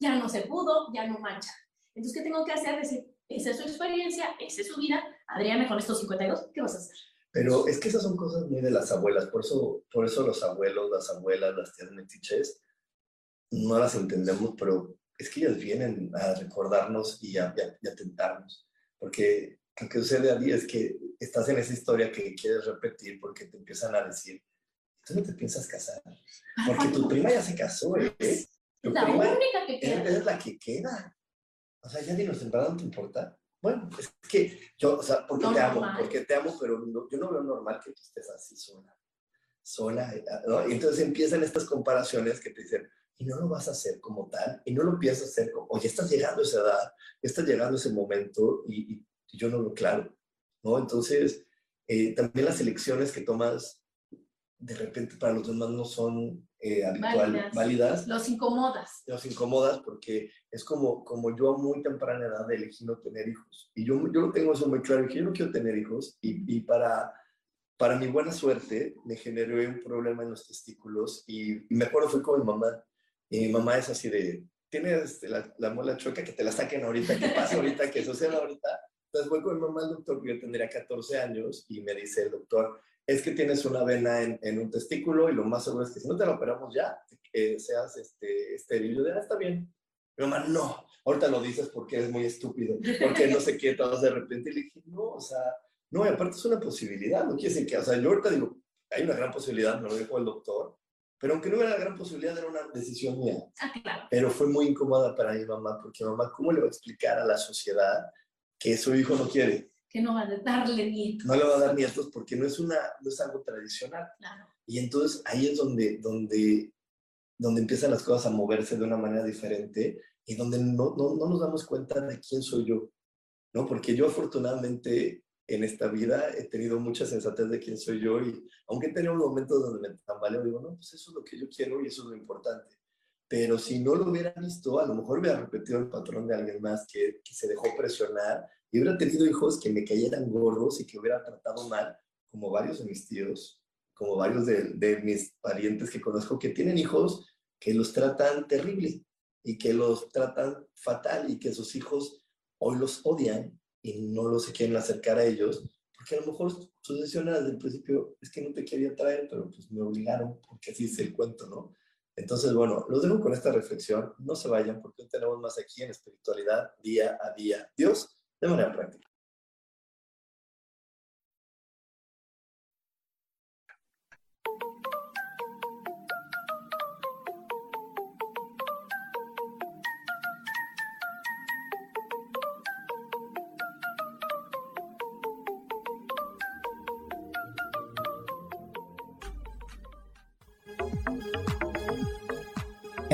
ya no se pudo, ya no mancha. Entonces, ¿qué tengo que hacer? Decir, esa es su experiencia, esa es su vida, Adriana con estos 52, ¿qué vas a hacer? Pero es que esas son cosas muy de las abuelas, por eso, por eso los abuelos, las abuelas, las tías metiches, no las entendemos, pero es que ellas vienen a recordarnos y a, y a- y a tentarnos. Porque lo que sucede a ti es que estás en esa historia que quieres repetir porque te empiezan a decir, tú no te piensas casar, porque tu prima ya se casó, ¿eh? Tu La prima única que queda. es la que queda. O sea, ya ¿en verdad no te importa? Bueno, es que yo, o sea, porque No te amo, porque te amo, pero no- yo no veo normal que tú estés así sola. sola, ¿no? Y entonces empiezan estas comparaciones que te dicen, y no lo vas a hacer como tal, y no lo piensas hacer como, o ya estás llegando a esa edad, estás llegando a ese momento, y, y yo no lo claro, ¿no? Entonces, eh, también las elecciones que tomas de repente para los demás no son eh, habituales, válidas. Los incomodas. Los incomodas porque es como, como yo a muy temprana edad elegí no tener hijos. Y yo, yo lo tengo eso muy claro, que yo no quiero tener hijos y, y para, para mi buena suerte me generó un problema en los testículos y, me acuerdo fui con mi mamá y mi mamá es así de, tienes este, la, la mola chueca, que te la saquen ahorita, que pase ahorita, que suceda ahorita. Entonces voy con mi mamá al doctor, yo tendría 14 años, y me dice el doctor, es que tienes una vena en, un testículo y lo más seguro es que si no te la operamos ya, que seas este, estéril. Yo de, ah, está bien. Mi mamá, no, ahorita lo dices porque eres muy estúpido, porque no sé qué, todos de repente. Y le dije, no, o sea, no, y aparte es una posibilidad, no quiere decir que, o sea, yo ahorita digo, hay una gran posibilidad, me lo dijo el doctor, pero aunque no era la gran posibilidad, era una decisión mía. Ah, claro. Pero fue muy incómoda para mi mamá, porque mamá, ¿cómo le va a explicar a la sociedad que su hijo no quiere? Que no va a darle nietos. No le va a dar nietos porque no es, una, no es algo tradicional. Claro. Y entonces ahí es donde, donde, donde empiezan las cosas a moverse de una manera diferente y donde no, no, no nos damos cuenta de quién soy yo. ¿no? Porque yo afortunadamente en esta vida he tenido mucha sensatez de quién soy yo y aunque he tenido momentos donde me tambaleo, digo, no, pues eso es lo que yo quiero y eso es lo importante. Pero si no lo hubiera visto, a lo mejor hubiera repetido el patrón de alguien más que, que se dejó presionar y hubiera tenido hijos que me cayeran gordos y que hubiera tratado mal, como varios de mis tíos, como varios de, de mis parientes que conozco que tienen hijos que los tratan terrible y que los tratan fatal y que sus hijos hoy los odian y no los quieren acercar a ellos, porque a lo mejor su decisión era desde el principio, es que no te quería traer, pero pues me obligaron, porque así es el cuento, ¿no? Entonces, bueno, los dejo con esta reflexión, no se vayan, porque tenemos más aquí en espiritualidad día a día. Dios, de manera práctica.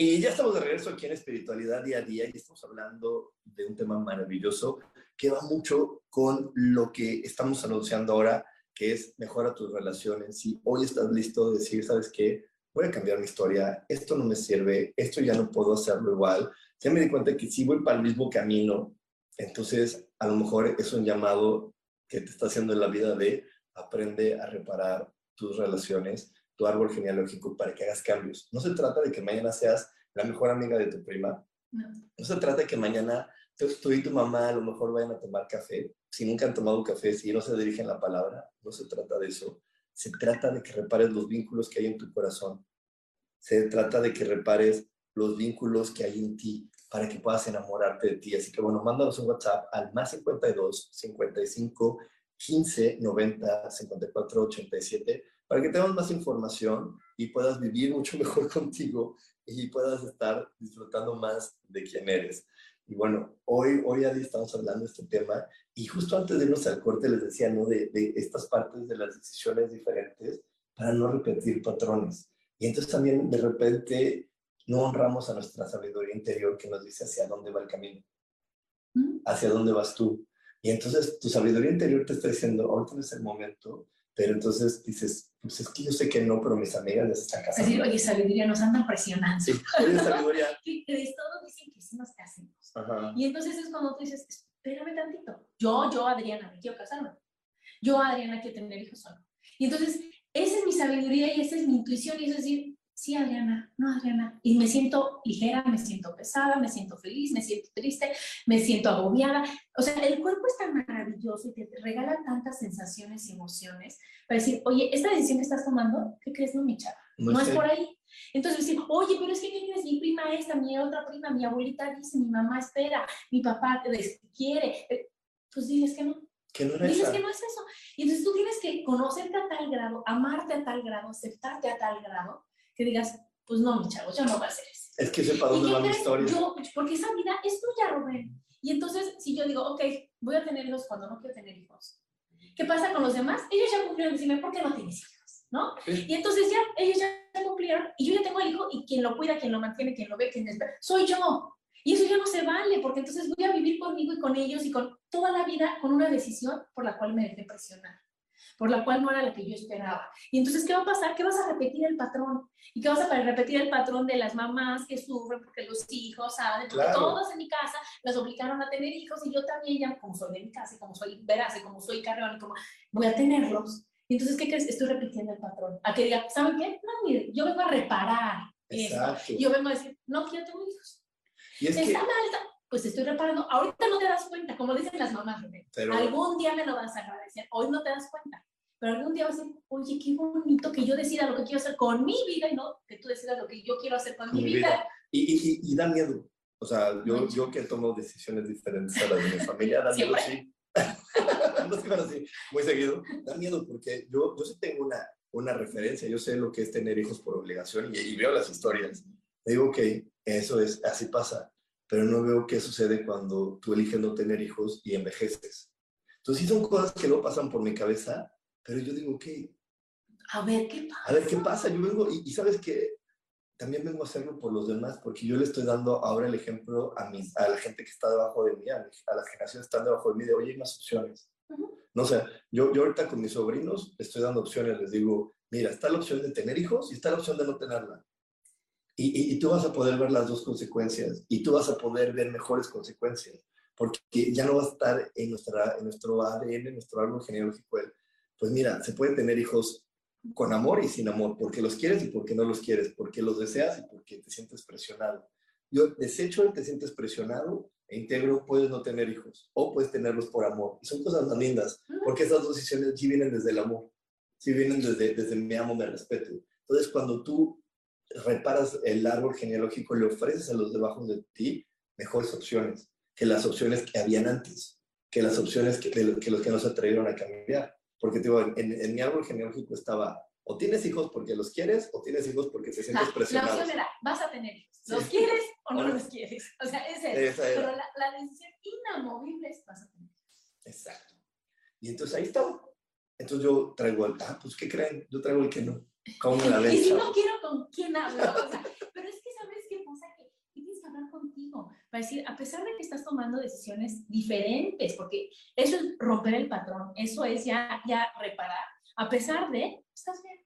Y ya estamos de regreso aquí en Espiritualidad Día a Día y estamos hablando de un tema maravilloso que va mucho con lo que estamos anunciando ahora, que es mejora tus relaciones. Si hoy estás listo de decir, ¿sabes qué? voy a cambiar mi historia, esto no me sirve, esto ya no puedo hacerlo igual. Ya me di cuenta que si voy para el mismo camino, entonces a lo mejor es un llamado que te está haciendo en la vida de aprende a reparar tus relaciones, tu árbol genealógico para que hagas cambios. No se trata de que mañana seas la mejor amiga de tu prima. No. No se trata de que mañana tú, tú y tu mamá a lo mejor vayan a tomar café. Si nunca han tomado café, si no se dirigen la palabra, no se trata de eso. Se trata de que repares los vínculos que hay en tu corazón. Se trata de que repares los vínculos que hay en ti para que puedas enamorarte de ti. Así que bueno, mándanos un WhatsApp al más 52 55 15 90 54 87 para que tengas más información y puedas vivir mucho mejor contigo y puedas estar disfrutando más de quién eres. Y bueno, hoy, hoy Adi, estamos hablando de este tema y justo antes de irnos al corte les decía, ¿no? De, de estas partes de las decisiones diferentes para no repetir patrones. Y entonces también de repente no honramos a nuestra sabiduría interior que nos dice hacia dónde va el camino, ¿Mm? hacia dónde vas tú. Y entonces tu sabiduría interior te está diciendo, ahorita no es el momento, pero entonces dices, pues es que yo sé que no, pero mis amigas se están Es casando. decir, oye, sabiduría, nos andan presionando. Sí, oye, sabiduría. Todos dicen que sí nos casemos. Ajá. Y entonces es cuando tú dices, espérame tantito. Yo, yo, Adriana, me quiero casarme. Yo, Adriana, quiero tener hijos solo. Y entonces, esa es mi sabiduría y esa es mi intuición. Y es decir, sí, Adriana, no, Adriana. Y me siento ligera, me siento pesada, me siento feliz, me siento triste, me siento agobiada. O sea, el cuerpo es tan maravilloso y te regala tantas sensaciones y emociones para decir, oye, esta decisión que estás tomando, ¿qué crees, no, mi chava? No, es sé. por ahí. Entonces decir, oye, pero es que ¿qué crees? mi prima esta, mi otra prima, mi abuelita dice, mi mamá espera, mi papá te quiere. Eh, Pues diles que no. Que no Dices esa. que no es eso. Y entonces tú tienes que conocerte a tal grado, amarte a tal grado, aceptarte a tal grado, que digas, pues no, mi chavo, yo no voy a hacer eso. Es que sepa ¿Y dónde va mi historia. Yo, porque esa vida es tuya, Rubén. Y entonces, si yo digo, ok, voy a tener hijos cuando no quiero tener hijos, ¿qué pasa con los demás? Ellos ya cumplieron, decirme, ¿por qué no tienes hijos? ¿No? Sí. Y entonces ya, ellos ya cumplieron, y yo ya tengo el hijo, y quien lo cuida, quien lo mantiene, quien lo ve, quien espera, soy yo. Y eso ya no se vale, porque entonces voy a vivir conmigo y con ellos y con toda la vida con una decisión por la cual me dejé presionar, por la cual no era la que yo esperaba. Y entonces, ¿qué va a pasar? Que vas a repetir el patrón. ¿Y qué vas a repetir el patrón de las mamás que sufren porque los hijos saben? Porque Claro. todos en mi casa los obligaron a tener hijos y yo también, ya como soy de mi casa y como soy veraz y como soy carreón y como voy a tenerlos. Y entonces, ¿qué crees? Estoy repitiendo el patrón. A que diga, ¿saben qué? No, mire, yo vengo a reparar esto. Exacto. Yo vengo a decir, no quiero tener hijos. Y es que, Está mal, está... Pues estoy reparando. Ahorita no te das cuenta, como dicen las mamás, pero, Algún día me lo vas a agradecer. Hoy no te das cuenta. Pero algún día vas a decir, oye, qué bonito que yo decida lo que quiero hacer con mi vida y no que tú decidas lo que yo quiero hacer con, Con mi vida. vida. y, y, y, da miedo. O sea, yo, Mucho. yo que tomo decisiones diferentes a las de mi familia, da miedo, sí. no es que bueno, sí, muy seguido. Da miedo porque yo, yo sí tengo una, una referencia. Yo sé lo que es tener hijos por obligación y, y veo las historias. Digo, ok, eso es, así pasa. Pero no veo qué sucede cuando tú eliges no tener hijos y envejeces. Entonces, sí son cosas que no pasan por mi cabeza, pero yo digo, ok, A ver, ¿qué pasa? a ver qué pasa. Yo vengo, y, y sabes que también vengo a hacerlo por los demás, porque yo le estoy dando ahora el ejemplo a, mis, a la gente que está debajo de mí, a, a las generaciones que están debajo de mí, de oye, hay más opciones. Ujú. No sé, yo, yo ahorita con mis sobrinos estoy dando opciones, les digo, mira, está la opción de tener hijos y está la opción de no tenerla. Y, y, y tú vas a poder ver las dos consecuencias y tú vas a poder ver mejores consecuencias, porque ya no va a estar en, nuestra, en nuestro ADN, en nuestro árbol genealógico, pues mira, se pueden tener hijos con amor y sin amor, porque los quieres y porque no los quieres, porque los deseas y porque te sientes presionado. Yo desecho el te sientes presionado e integro, puedes no tener hijos o puedes tenerlos por amor. Y son cosas más lindas, Ujú. porque esas dos decisiones sí vienen desde el amor, sí vienen desde, desde me amo, me respeto. Entonces, cuando tú reparas el árbol genealógico, le ofreces a los debajo de ti mejores opciones que las opciones que habían antes, que las opciones que, de lo- que los que no se atrevieron a cambiar. Porque digo, en, en mi árbol genealógico estaba, o tienes hijos porque los quieres, o tienes hijos porque te Ah, sientes la presionado. opción era, vas a tener hijos. ¿Los Sí. quieres o no Ahora- los quieres? O sea, es. Esa. Pero la, la decisión inamovible es, vas a tener hijos. Exacto. Y entonces ahí estaba. Entonces yo traigo el, ah, pues ¿qué creen? Yo traigo el que no. ¿Cómo me la ven? Y si no quiero, ¿con quién hablo? O sea, pero es que sabes qué pasa, que, tienes que hablar contigo para decir, a pesar de que estás tomando decisiones diferentes, porque eso es romper el patrón, eso es ya, ya reparar, a pesar de, estás bien,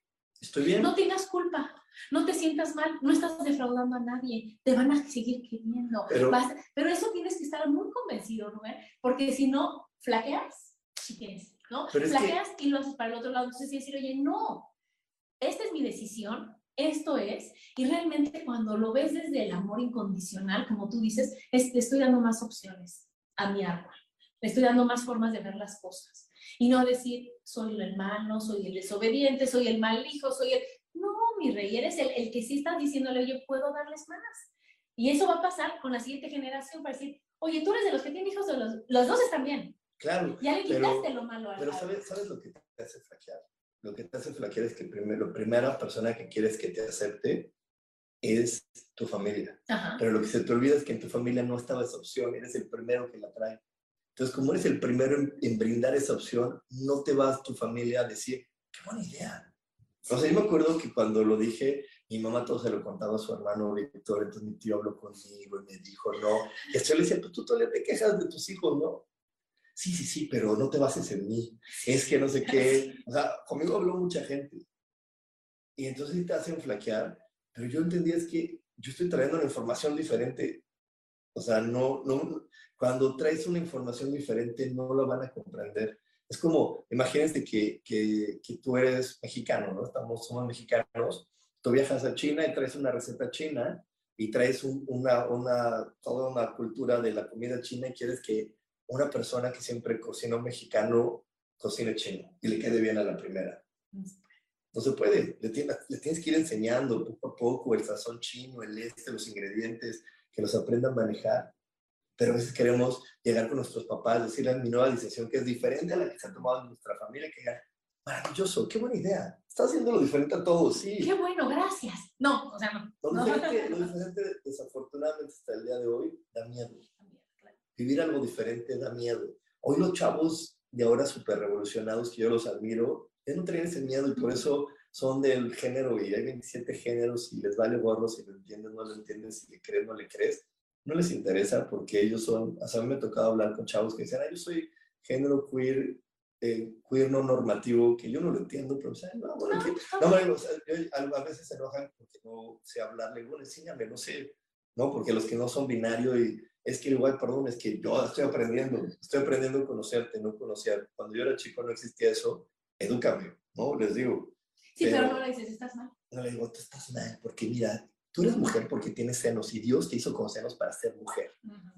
Estoy bien. no tengas culpa, No te sientas mal, no estás defraudando a nadie, te van a seguir queriendo. Pero- Vas- pero eso tienes que estar muy convencido, Rubén, porque si no, flaqueas, si quieres, ¿no? Es que- flaqueas y lo haces para el otro lado. Entonces, decir, oye, no, esta es mi decisión, esto es, y realmente cuando lo ves desde el amor incondicional, como tú dices, es, le estoy dando más opciones a mi árbol, le estoy dando más formas de ver las cosas. Y no decir, soy el hermano, soy el desobediente, soy el mal hijo, soy el... No, mi rey, eres el, el que sí estás diciéndole, oye, puedo darles más. Y eso va a pasar con la siguiente generación para decir, oye, tú eres de los que tienen hijos, o los, los dos están bien. Claro, Ya le Pero- quitaste lo malo al pero ¿sabes, ¿sabes lo que te hace flaquear? Lo que te hace flaquear es que primero, la primera persona que quieres que te acepte es tu familia. Ajá. Pero lo que se te olvida es que en tu familia no estaba esa opción, eres el primero que la trae. Entonces, como eres el primero en, en brindar esa opción, no te vas tu familia a decir, qué buena idea. O sea, yo me acuerdo que cuando lo dije, mi mamá todo se lo contaba a su hermano Víctor, entonces mi tío habló conmigo y me dijo, no. Y yo le decía, pues tú todavía te quejas de tus hijos, ¿no? Sí, sí, sí, pero no te bases en mí. Es que no sé qué. O sea, conmigo habló mucha gente. Y entonces te hacen flaquear, pero yo entendía es que yo estoy trayendo una información diferente. O sea, no, no, cuando traes una información diferente no la van a comprender. Es como, imagínense que, que, que tú eres mexicano, ¿no? Estamos, somos mexicanos, tú viajas a China y traes una receta china y traes un- una, una, toda una cultura de la comida china y quieres que una persona que siempre cocinó mexicano cocine chino y le quede bien a la primera. No se puede, le, tienes, le tienes que ir enseñando poco a poco el sazón chino, el este, los ingredientes, que los aprendan a manejar. Pero a veces queremos llegar con nuestros papás, decirles mi nueva decisión que es diferente a la que se ha tomado en nuestra familia, que digan, maravilloso, qué buena idea, estás haciendo lo diferente a todos, sí. Qué bueno, gracias. No, o sea, no. Lo no. diferente, lo diferente, desafortunadamente, hasta el día de hoy, da miedo. Vivir algo diferente da miedo. Hoy los chavos de ahora súper revolucionados, que yo los admiro, ya no tienen ese miedo y por eso son del género y hay 27 géneros y les vale gorro si lo entiendes, no lo entiendes, si le crees, no le crees. No les interesa porque ellos son, a mí me ha tocado hablar con chavos que dicen, ah, yo soy género queer, eh, queer no normativo, que yo no lo entiendo, pero o sea, no, bueno, no, bueno, o sea, yo- a a veces se enojan porque no sé hablarle, bueno, enséñame, no sé, ¿no? Porque los que no son binario y es que igual, perdón, es que yo estoy aprendiendo, estoy aprendiendo a conocerte, no conocer. Cuando yo era chico no existía eso, edúcame, ¿no? Les digo, Sí, pero pero- no le dices, estás mal. no le digo, tú estás mal, porque mira, tú eres mujer porque tienes senos y Dios te hizo con senos para ser mujer.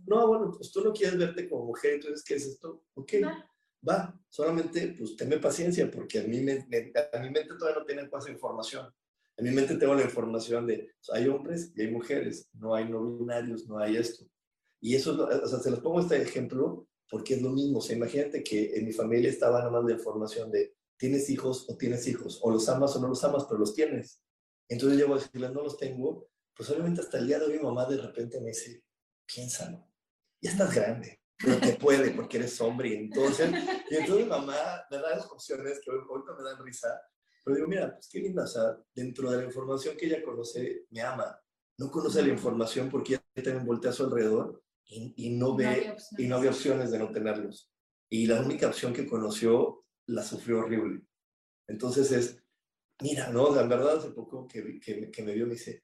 No, bueno, pues tú no quieres verte como mujer, entonces, ¿qué es esto? Ok, Va. va, solamente pues tenme paciencia porque a mí me, me- a mi mente todavía no tiene esa información. En mi mente tengo la información de pues, hay hombres y hay mujeres, no hay no binarios, no hay esto. Y eso, o sea, se los pongo este ejemplo porque es lo mismo. O sea, imagínate que en mi familia estaba nada más la información de tienes hijos o tienes hijos, o los amas o no los amas, pero los tienes. Entonces voy a decirles, no los tengo. Pues obviamente hasta el día de hoy mi mamá de repente me dice, piénsalo, ya estás grande, pero te puede porque eres hombre. Entonces, y entonces mamá me da las opciones que ahorita me dan risa, pero digo, mira, pues qué linda, o sea, dentro de la información que ella conoce, me ama. No conoce la información porque ella también voltea a su alrededor y, y no ve y no había opciones de no tenerlos. Y la única opción que conoció la sufrió horrible. Entonces es, mira, no, la verdad hace poco que, que, me- que me vio me dice,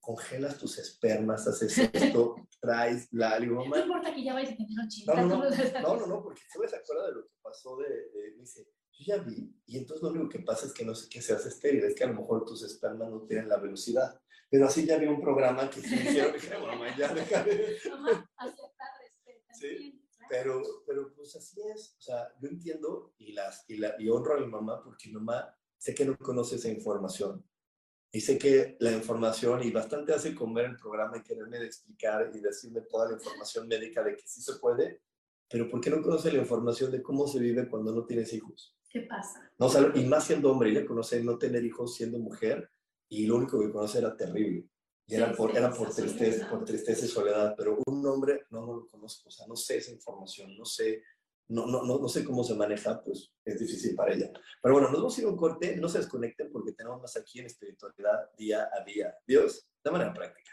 congelas tus espermas, haces esto, traes la, digo, No importa que ya vayas a tener 80. no, no, no, no, no, porque se acuerda de lo que pasó de, de- me dice, yo ya vi, y entonces lo único que pasa es que no sé qué seas estéril, es que a lo mejor tus espermas no tienen la velocidad. Pero así ya vi un programa que se hicieron, dije, mamá, ya deja de... Aceptar, respetar. Sí. Pero, pero pues así es. O sea, yo entiendo y, las, y, la, y honro a mi mamá porque mi mamá sé que no conoce esa información. Y sé que la información, y bastante hace comer el programa y quererme explicar y decirme toda la información médica de que sí se puede, pero ¿por qué no conoce la información de cómo se vive cuando no tienes hijos? ¿Qué pasa? No, o sea, y más siendo hombre, ella conoce no tener hijos siendo mujer y lo único que conoce era terrible. Y era por, era por Tristeza, soledad. por tristeza y soledad, pero un hombre no, no lo conozco, o sea, no sé esa información, no sé, no, no, no, no sé cómo se maneja, pues es difícil para ella. Pero bueno, nos vamos a ir a un corte, no se desconecten porque tenemos más aquí en espiritualidad día a día. Dios, de manera práctica.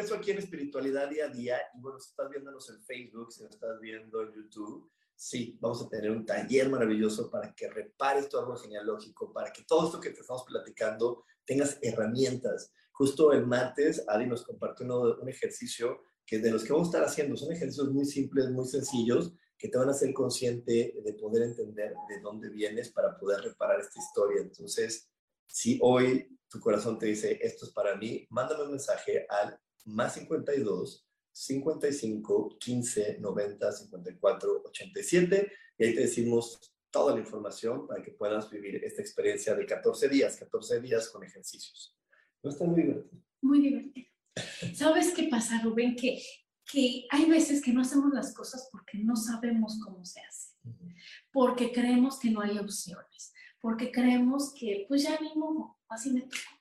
Regreso aquí en Espiritualidad Día a Día. Y bueno, si estás viéndonos en Facebook, si nos estás viendo en YouTube, sí, vamos a tener un taller maravilloso para que repares tu árbol genealógico, para que todo esto que te estamos platicando tengas herramientas. Justo el martes, Adi nos compartió un ejercicio que de los que vamos a estar haciendo. Son ejercicios muy simples, muy sencillos, que te van a hacer consciente de poder entender de dónde vienes para poder reparar esta historia. Entonces, si hoy tu corazón te dice, esto es para mí, mándame un mensaje al más 52 55 15 90 54 87 y ahí te decimos toda la información para que puedas vivir esta experiencia de 14 días, 14 días con ejercicios. ¿No está muy divertido? Muy divertido. ¿Sabes qué pasa, Rubén? Que, que hay veces que no hacemos las cosas porque no sabemos cómo se hace, porque creemos que no hay opciones, porque creemos que pues ya ni modo, así me tocó.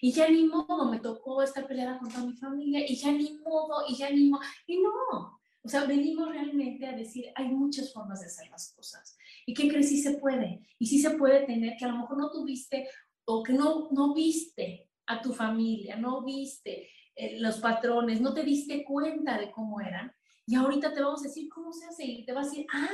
Y ya ni modo, me tocó estar peleada con toda mi familia, y ya ni modo, y ya ni modo, y no. O sea, venimos realmente a decir, hay muchas formas de hacer las cosas. ¿Y qué crees? Sí se puede. Y sí se puede tener que a lo mejor no tuviste o que no, no viste a tu familia, no viste eh, los patrones, no te diste cuenta de cómo eran. Y ahorita te vamos a decir cómo se hace y te vas a decir, ah,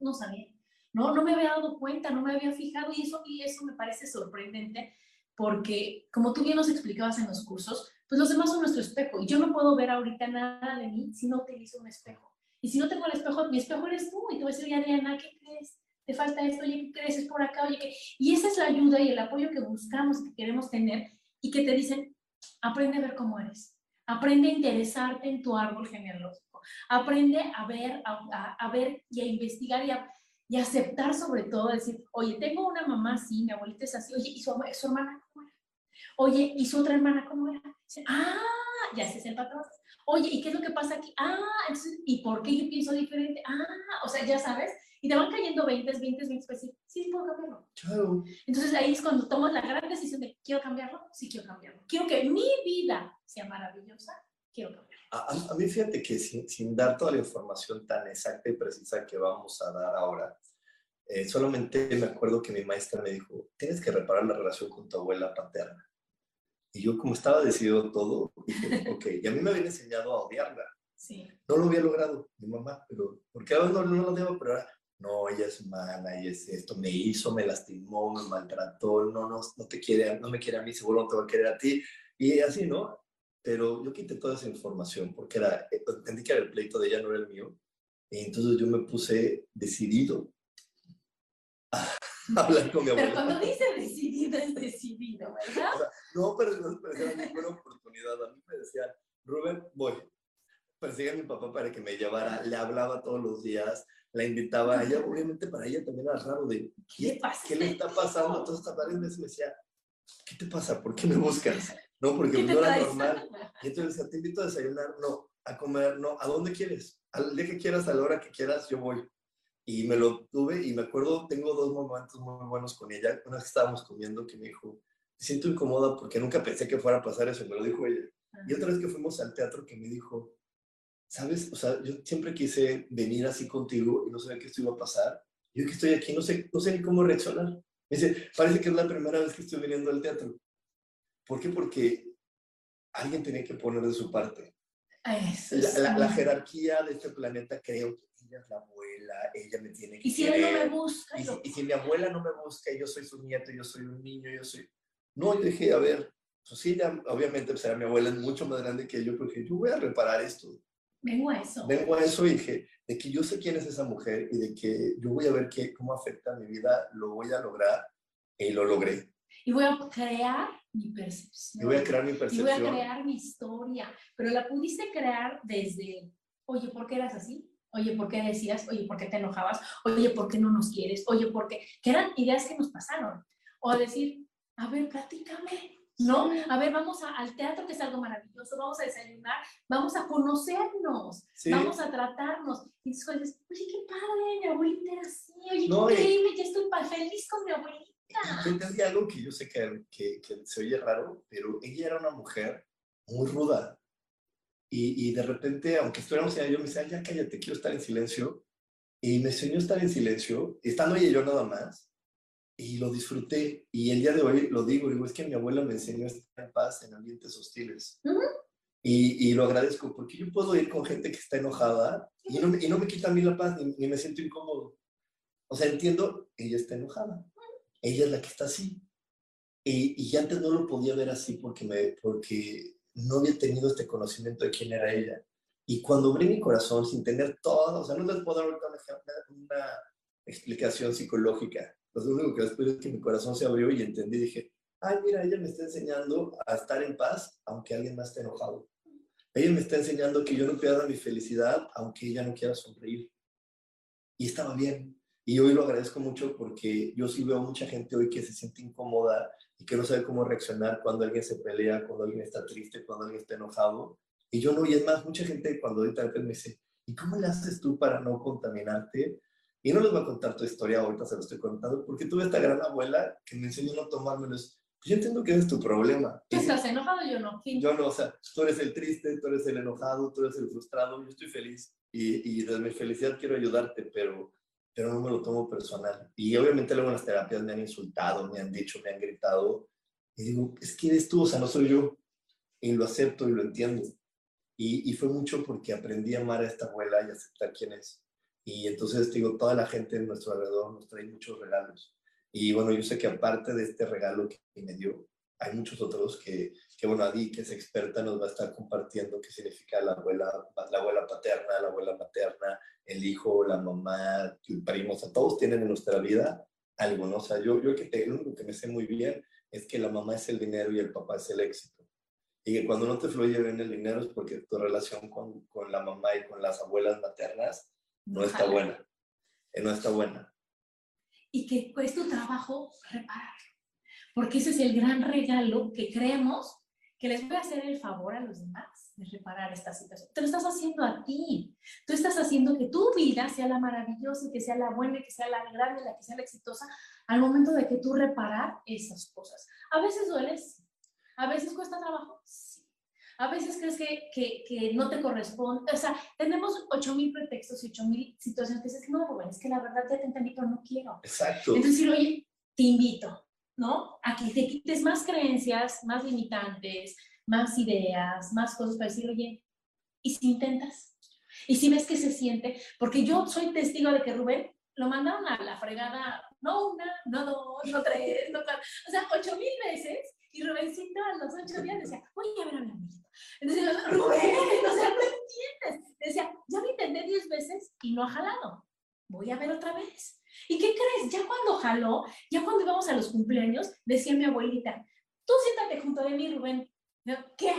no sabía. No, no me había dado cuenta, no me había fijado y eso, y eso me parece sorprendente porque como tú bien nos explicabas en los cursos, pues los demás son nuestro espejo y yo no puedo ver ahorita nada de mí si no utilizo un espejo. Y si no tengo el espejo, mi espejo eres tú y te voy a decir, oye, Adriana, ¿qué crees? Te falta esto, oye, ¿qué crees? Es por acá, oye, ¿qué? Y esa es la ayuda y el apoyo que buscamos, que queremos tener y que te dicen, aprende a ver cómo eres. Aprende a interesarte en tu árbol genealógico. Aprende a ver, a, a- a ver y a investigar y a, y aceptar sobre todo, decir, oye, tengo una mamá así, mi abuelita es así, oye, ¿y su, su hermana? Oye, ¿y su otra hermana cómo era? Ah, ya es el patrón. Oye, ¿y qué es lo que pasa aquí? Ah, entonces, ¿y por qué yo pienso diferente? Ah, o sea, ya sabes, y te van cayendo 20, 20, 20, pues sí, sí puedo cambiarlo. Claro. Entonces ahí es cuando tomas la gran decisión de, ¿quiero cambiarlo? Sí, quiero cambiarlo. Quiero que mi vida sea maravillosa, quiero cambiarlo. A, a- a mí fíjate que sin, sin dar toda la información tan exacta y precisa que vamos a dar ahora, eh, solamente me acuerdo que mi maestra me dijo, tienes que reparar la relación con tu abuela paterna. Y yo como estaba decidido todo, dije, ok, y a mí me habían enseñado a odiarla. Sí. No lo había logrado, mi mamá, pero porque ahora no, no lo odiaba, pero ahora, no, ella es mala, ella es esto, me hizo, me lastimó, me maltrató, no, no, no te quiere, no me quiere a mí, seguro no te va a querer a ti. Y así, ¿no? Pero yo quité toda esa información porque era, eh, entendí que era el pleito de ella, no era el mío. Y entonces yo me puse decidido hablar con mi Pero abuela. cuando dice decidido, es decidido, ¿verdad? No, pero no pero era una buena oportunidad. A mí me decían, Rubén, voy. Persigue a mi papá para que me llevara. Le hablaba todos los días, la invitaba a ella. Obviamente para ella también era raro de, ¿Qué pasa? ¿Qué le está pasando? Entonces hasta varias veces me decía, ¿qué te pasa? ¿Por qué me buscas? No, porque ¿Qué no era normal. Y entonces te invito a desayunar, no, a comer, no, ¿a dónde quieres? Al día que quieras, a la hora que quieras, yo voy. Y me lo tuve y me acuerdo, tengo dos momentos muy buenos con ella. Una vez que estábamos comiendo que me dijo, me siento incómoda porque nunca pensé que fuera a pasar eso, me lo dijo ella. Y otra vez que fuimos al teatro que me dijo, ¿sabes? O sea, yo siempre quise venir así contigo y no sabía que esto iba a pasar. Yo que estoy aquí no sé, no sé ni cómo reaccionar. Me dice, parece que es la primera vez que estoy viniendo al teatro. ¿Por qué? Porque alguien tenía que poner de su parte. La, la- la jerarquía de este planeta creo que ella es la abuela, ella me tiene que Y si él no me querer. busca, Y si, y si mi abuela no me busca yo soy su nieto, yo soy un niño, yo soy... No, yo dije, a ver, pues sí, ya, obviamente pues, era mi abuela es mucho más grande que yo, porque yo voy a reparar esto. vengo a eso. Vengo a eso y dije, de que yo sé quién es esa mujer y de que yo voy a ver qué, cómo afecta mi vida, lo voy a lograr y lo logré. Y voy a crear mi percepción. Y voy a crear mi Y voy a percepción. crear mi historia. Pero la pudiste crear desde, oye, ¿por qué eras así? Oye, ¿por qué decías? Oye, ¿por qué te enojabas? Oye, ¿por qué no nos quieres? Oye, ¿por qué? Que eran ideas que nos pasaron. O decir, a ver, platícame, ¿no? A ver, vamos a- al teatro, que es algo maravilloso, vamos a desayunar, vamos a conocernos, Sí. vamos a tratarnos. Y después dices, oye, qué padre, mi abuelita era así, oye, No, qué increíble, ya estoy feliz con mi abuelita. Yo entendí algo que yo sé que, que, que se oye raro, pero ella era una mujer muy ruda. Y, y de repente, aunque estuviéramos allá, yo me decía, "Ay, ya cállate, quiero estar en silencio. Y me a estar en silencio, estando ella y yo nada más. Y lo disfruté. Y el día de hoy lo digo, digo, es que mi abuela me enseñó a estar en paz en ambientes hostiles. Ujú. y, y lo agradezco porque yo puedo ir con gente que está enojada y no, me- y no me quita a mí la paz ni, ni me siento incómodo. O sea, entiendo, ella está enojada. Ella es la que está así. Y, y antes no lo podía ver así porque, me, porque no había tenido este conocimiento de quién era ella. Y cuando abrí mi corazón sin tener todo, o sea, no les puedo dar ahorita una, una explicación psicológica. Lo único que después es que mi corazón se abrió y entendí, dije, ay, mira, ella me está enseñando a estar en paz aunque alguien más esté enojado. Ella me está enseñando que yo no pierda mi felicidad aunque ella no quiera sonreír. Y estaba bien. Y hoy lo agradezco mucho porque yo sí veo mucha gente hoy que se siente incómoda y que no sabe cómo reaccionar cuando alguien se pelea, cuando alguien está triste, cuando alguien está enojado. Y yo no, y es más, mucha gente cuando ahorita me dice, ¿y cómo le haces tú para no contaminarte? Y no les voy a contar tu historia, ahorita se lo estoy contando, porque tuve esta gran abuela que me enseñó a no tomármelos. Yo entiendo que es tu problema. ¿Tú estás enojado? Yo no. Yo no, o sea, tú eres el triste, tú eres el enojado, tú eres el frustrado, yo estoy feliz y, y desde mi felicidad quiero ayudarte, pero, pero no me lo tomo personal. Y obviamente luego en las terapias me han insultado, me han dicho, me han gritado, y digo, es que eres tú, o sea, no soy yo, y lo acepto y lo entiendo. Y, y fue mucho porque aprendí a amar a esta abuela y aceptar quién es. Y entonces, digo, toda la gente en nuestro alrededor nos trae muchos regalos. Y bueno, yo sé que aparte de este regalo que me dio, hay muchos otros que, que bueno, Adi, que es experta, nos va a estar compartiendo qué significa la abuela, la abuela paterna, la abuela materna, el hijo, la mamá, el primo, o sea, todos tienen en nuestra vida algo, ¿no? O sea, yo, yo que te, lo único que me sé muy bien es que la mamá es el dinero y el papá es el éxito. Y que cuando no te fluye bien el dinero es porque tu relación con, con la mamá y con las abuelas maternas no está buena. Eh, No está buena. y que es tu trabajo reparar. Porque ese es el gran regalo que creemos que les voy a hacer el favor a los demás de reparar esta situación. Te lo estás haciendo a ti. Tú estás haciendo que tu vida sea la maravillosa, que sea la buena, que sea la grande, la que sea la exitosa, al momento de que tú reparar esas cosas. A veces dueles, a veces cuesta trabajo, sí. A veces crees que, que, que no te corresponde. O sea, tenemos 8.000 pretextos y 8.000 situaciones que dices, no, Rubén, es que la verdad ya te entendí, pero no quiero. Exacto. Entonces, decir, oye, te invito, ¿no? A que te quites más creencias, más limitantes, más ideas, más cosas para decir, oye, ¿y si intentas? ¿Y si ves que se siente? Porque yo soy testigo de que Rubén lo mandaron a la fregada, no una, no dos, no tres, no cuatro, o sea, ocho mil veces, y Rubéncito a los ocho días decía, oye, a ver abuelito. Entonces, Rubén, o sea, no entiendes. Decía, ya lo intenté diez veces y no ha jalado. Voy a ver otra vez. ¿Y qué crees? Ya cuando jaló, ya cuando íbamos a los cumpleaños, decía mi abuelita, tú siéntate junto de mí, Rubén. Yo, ¿Qué?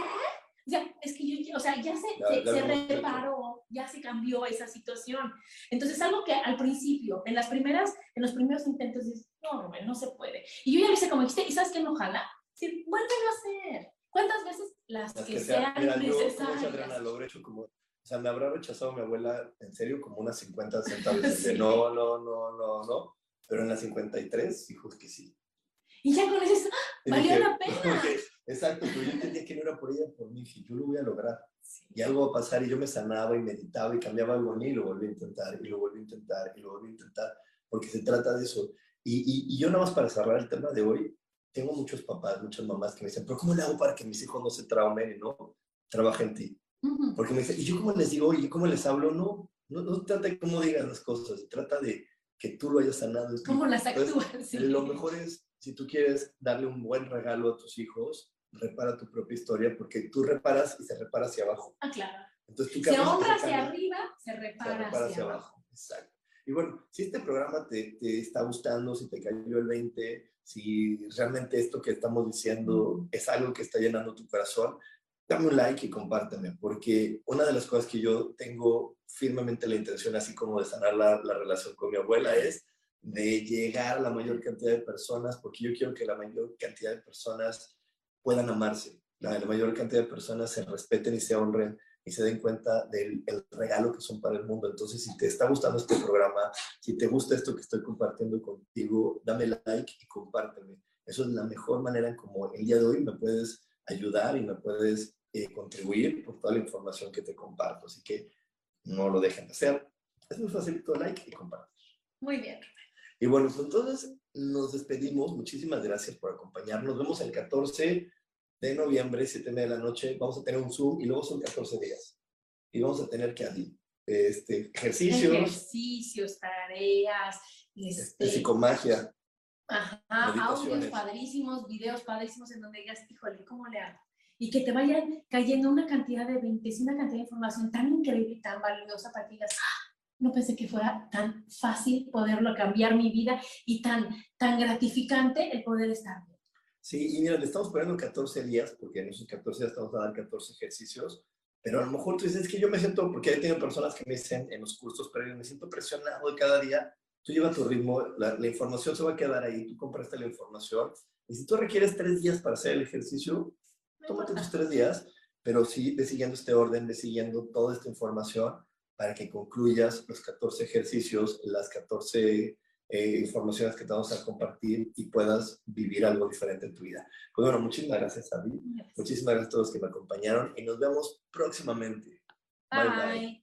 Sea, es que yo, ya- o sea, ya se, Ya- se, ya se reparó, ya se cambió esa situación. Entonces, algo que al principio, en las primeras, en los primeros intentos, dices, no, Rubén, no se puede. Y yo ya lo hice como dijiste, ¿y sabes qué no jala? Sí, vuélvelo a hacer. ¿Cuántas veces? Las, Las que, que sea, sean yo, dice necesarias. Adriana, lo hecho como, o sea, me habrá rechazado mi abuela, en serio, como unas 50, 60 veces, de Sí. no, no, no, no, no, pero en las 53, hijos que sí. Y ya con eso, ¡ah! Valió la pena. Exacto, pero yo entendía que no era por ella, por mí, que yo lo voy a lograr. Y algo va a pasar y yo me sanaba y meditaba y cambiaba algo en mí y lo volví a intentar y lo volví a intentar y lo volví a intentar, porque se trata de eso. Y, y, yo nada más para cerrar el tema de hoy, tengo muchos papás, muchas mamás que me dicen, pero ¿cómo le hago para que mis hijos no se traumen y no trabajen en ti? Porque me dicen, ¿y yo cómo les digo? ¿Y cómo les hablo? No, no, no trata de cómo digan las cosas, se trata de que tú lo hayas sanado. ¿Cómo las actúas? Sí. Lo mejor es, si tú quieres darle un buen regalo a tus hijos, repara tu propia historia, porque tú reparas y se repara hacia abajo. Ah, claro. Entonces, tú se honra hacia arriba, se repara, hacia, abajo. Exacto. Y bueno, si este programa te, te, está gustando, si te cayó el 20, si realmente esto que estamos diciendo es algo que está llenando tu corazón, dame un like y compárteme, porque una de las cosas que yo tengo firmemente la intención, así como de sanar la, la relación con mi abuela, es de llegar a la mayor cantidad de personas, porque yo quiero que la mayor cantidad de personas puedan amarse, la, la mayor cantidad de personas se respeten y se honren y se den cuenta del el regalo que son para el mundo. Entonces, si te está gustando este programa, si te gusta esto que estoy compartiendo contigo, dame like y compárteme. Eso es la mejor manera en como el día de hoy me puedes ayudar y me puedes eh, contribuir por toda la información que te comparto. Así que no lo dejen de hacer. Es muy fácil, like y compartir. Muy bien. Y bueno, pues entonces nos despedimos. Muchísimas gracias por acompañarnos. Nos vemos el 14 de noviembre, 7 de la noche. Vamos a tener un Zoom y luego son 14 días. Y vamos a tener que este, ejercicios. Ejercicios, tareas, este, psicomagia. Ajá, audios padrísimos, videos padrísimos en donde digas, híjole, ¿cómo le hago? Y que te vayan cayendo una cantidad de 20, una cantidad de información tan increíble y tan valiosa para que digas, ¡Ah! No pensé que fuera tan fácil poderlo cambiar mi vida y tan, tan gratificante el poder estar bien. Sí, y mira, le estamos poniendo 14 días, porque en esos 14 días estamos a dar 14 ejercicios, pero a lo mejor tú dices, es que yo me siento, porque he tenido personas que me dicen en los cursos previos, me siento presionado de cada día, tú llevas tu ritmo, la, la, información se va a quedar ahí, tú compraste la información, y si tú requieres tres días para hacer el ejercicio, tómate tus tres días, pero sí ve siguiendo este orden, ve siguiendo toda esta información para que concluyas los 14 ejercicios, las 14 eh, informaciones que te vamos a compartir y puedas vivir algo diferente en tu vida. Pues bueno, muchísimas gracias a mí, muchísimas gracias a todos que me acompañaron y nos vemos próximamente. bye. bye. ser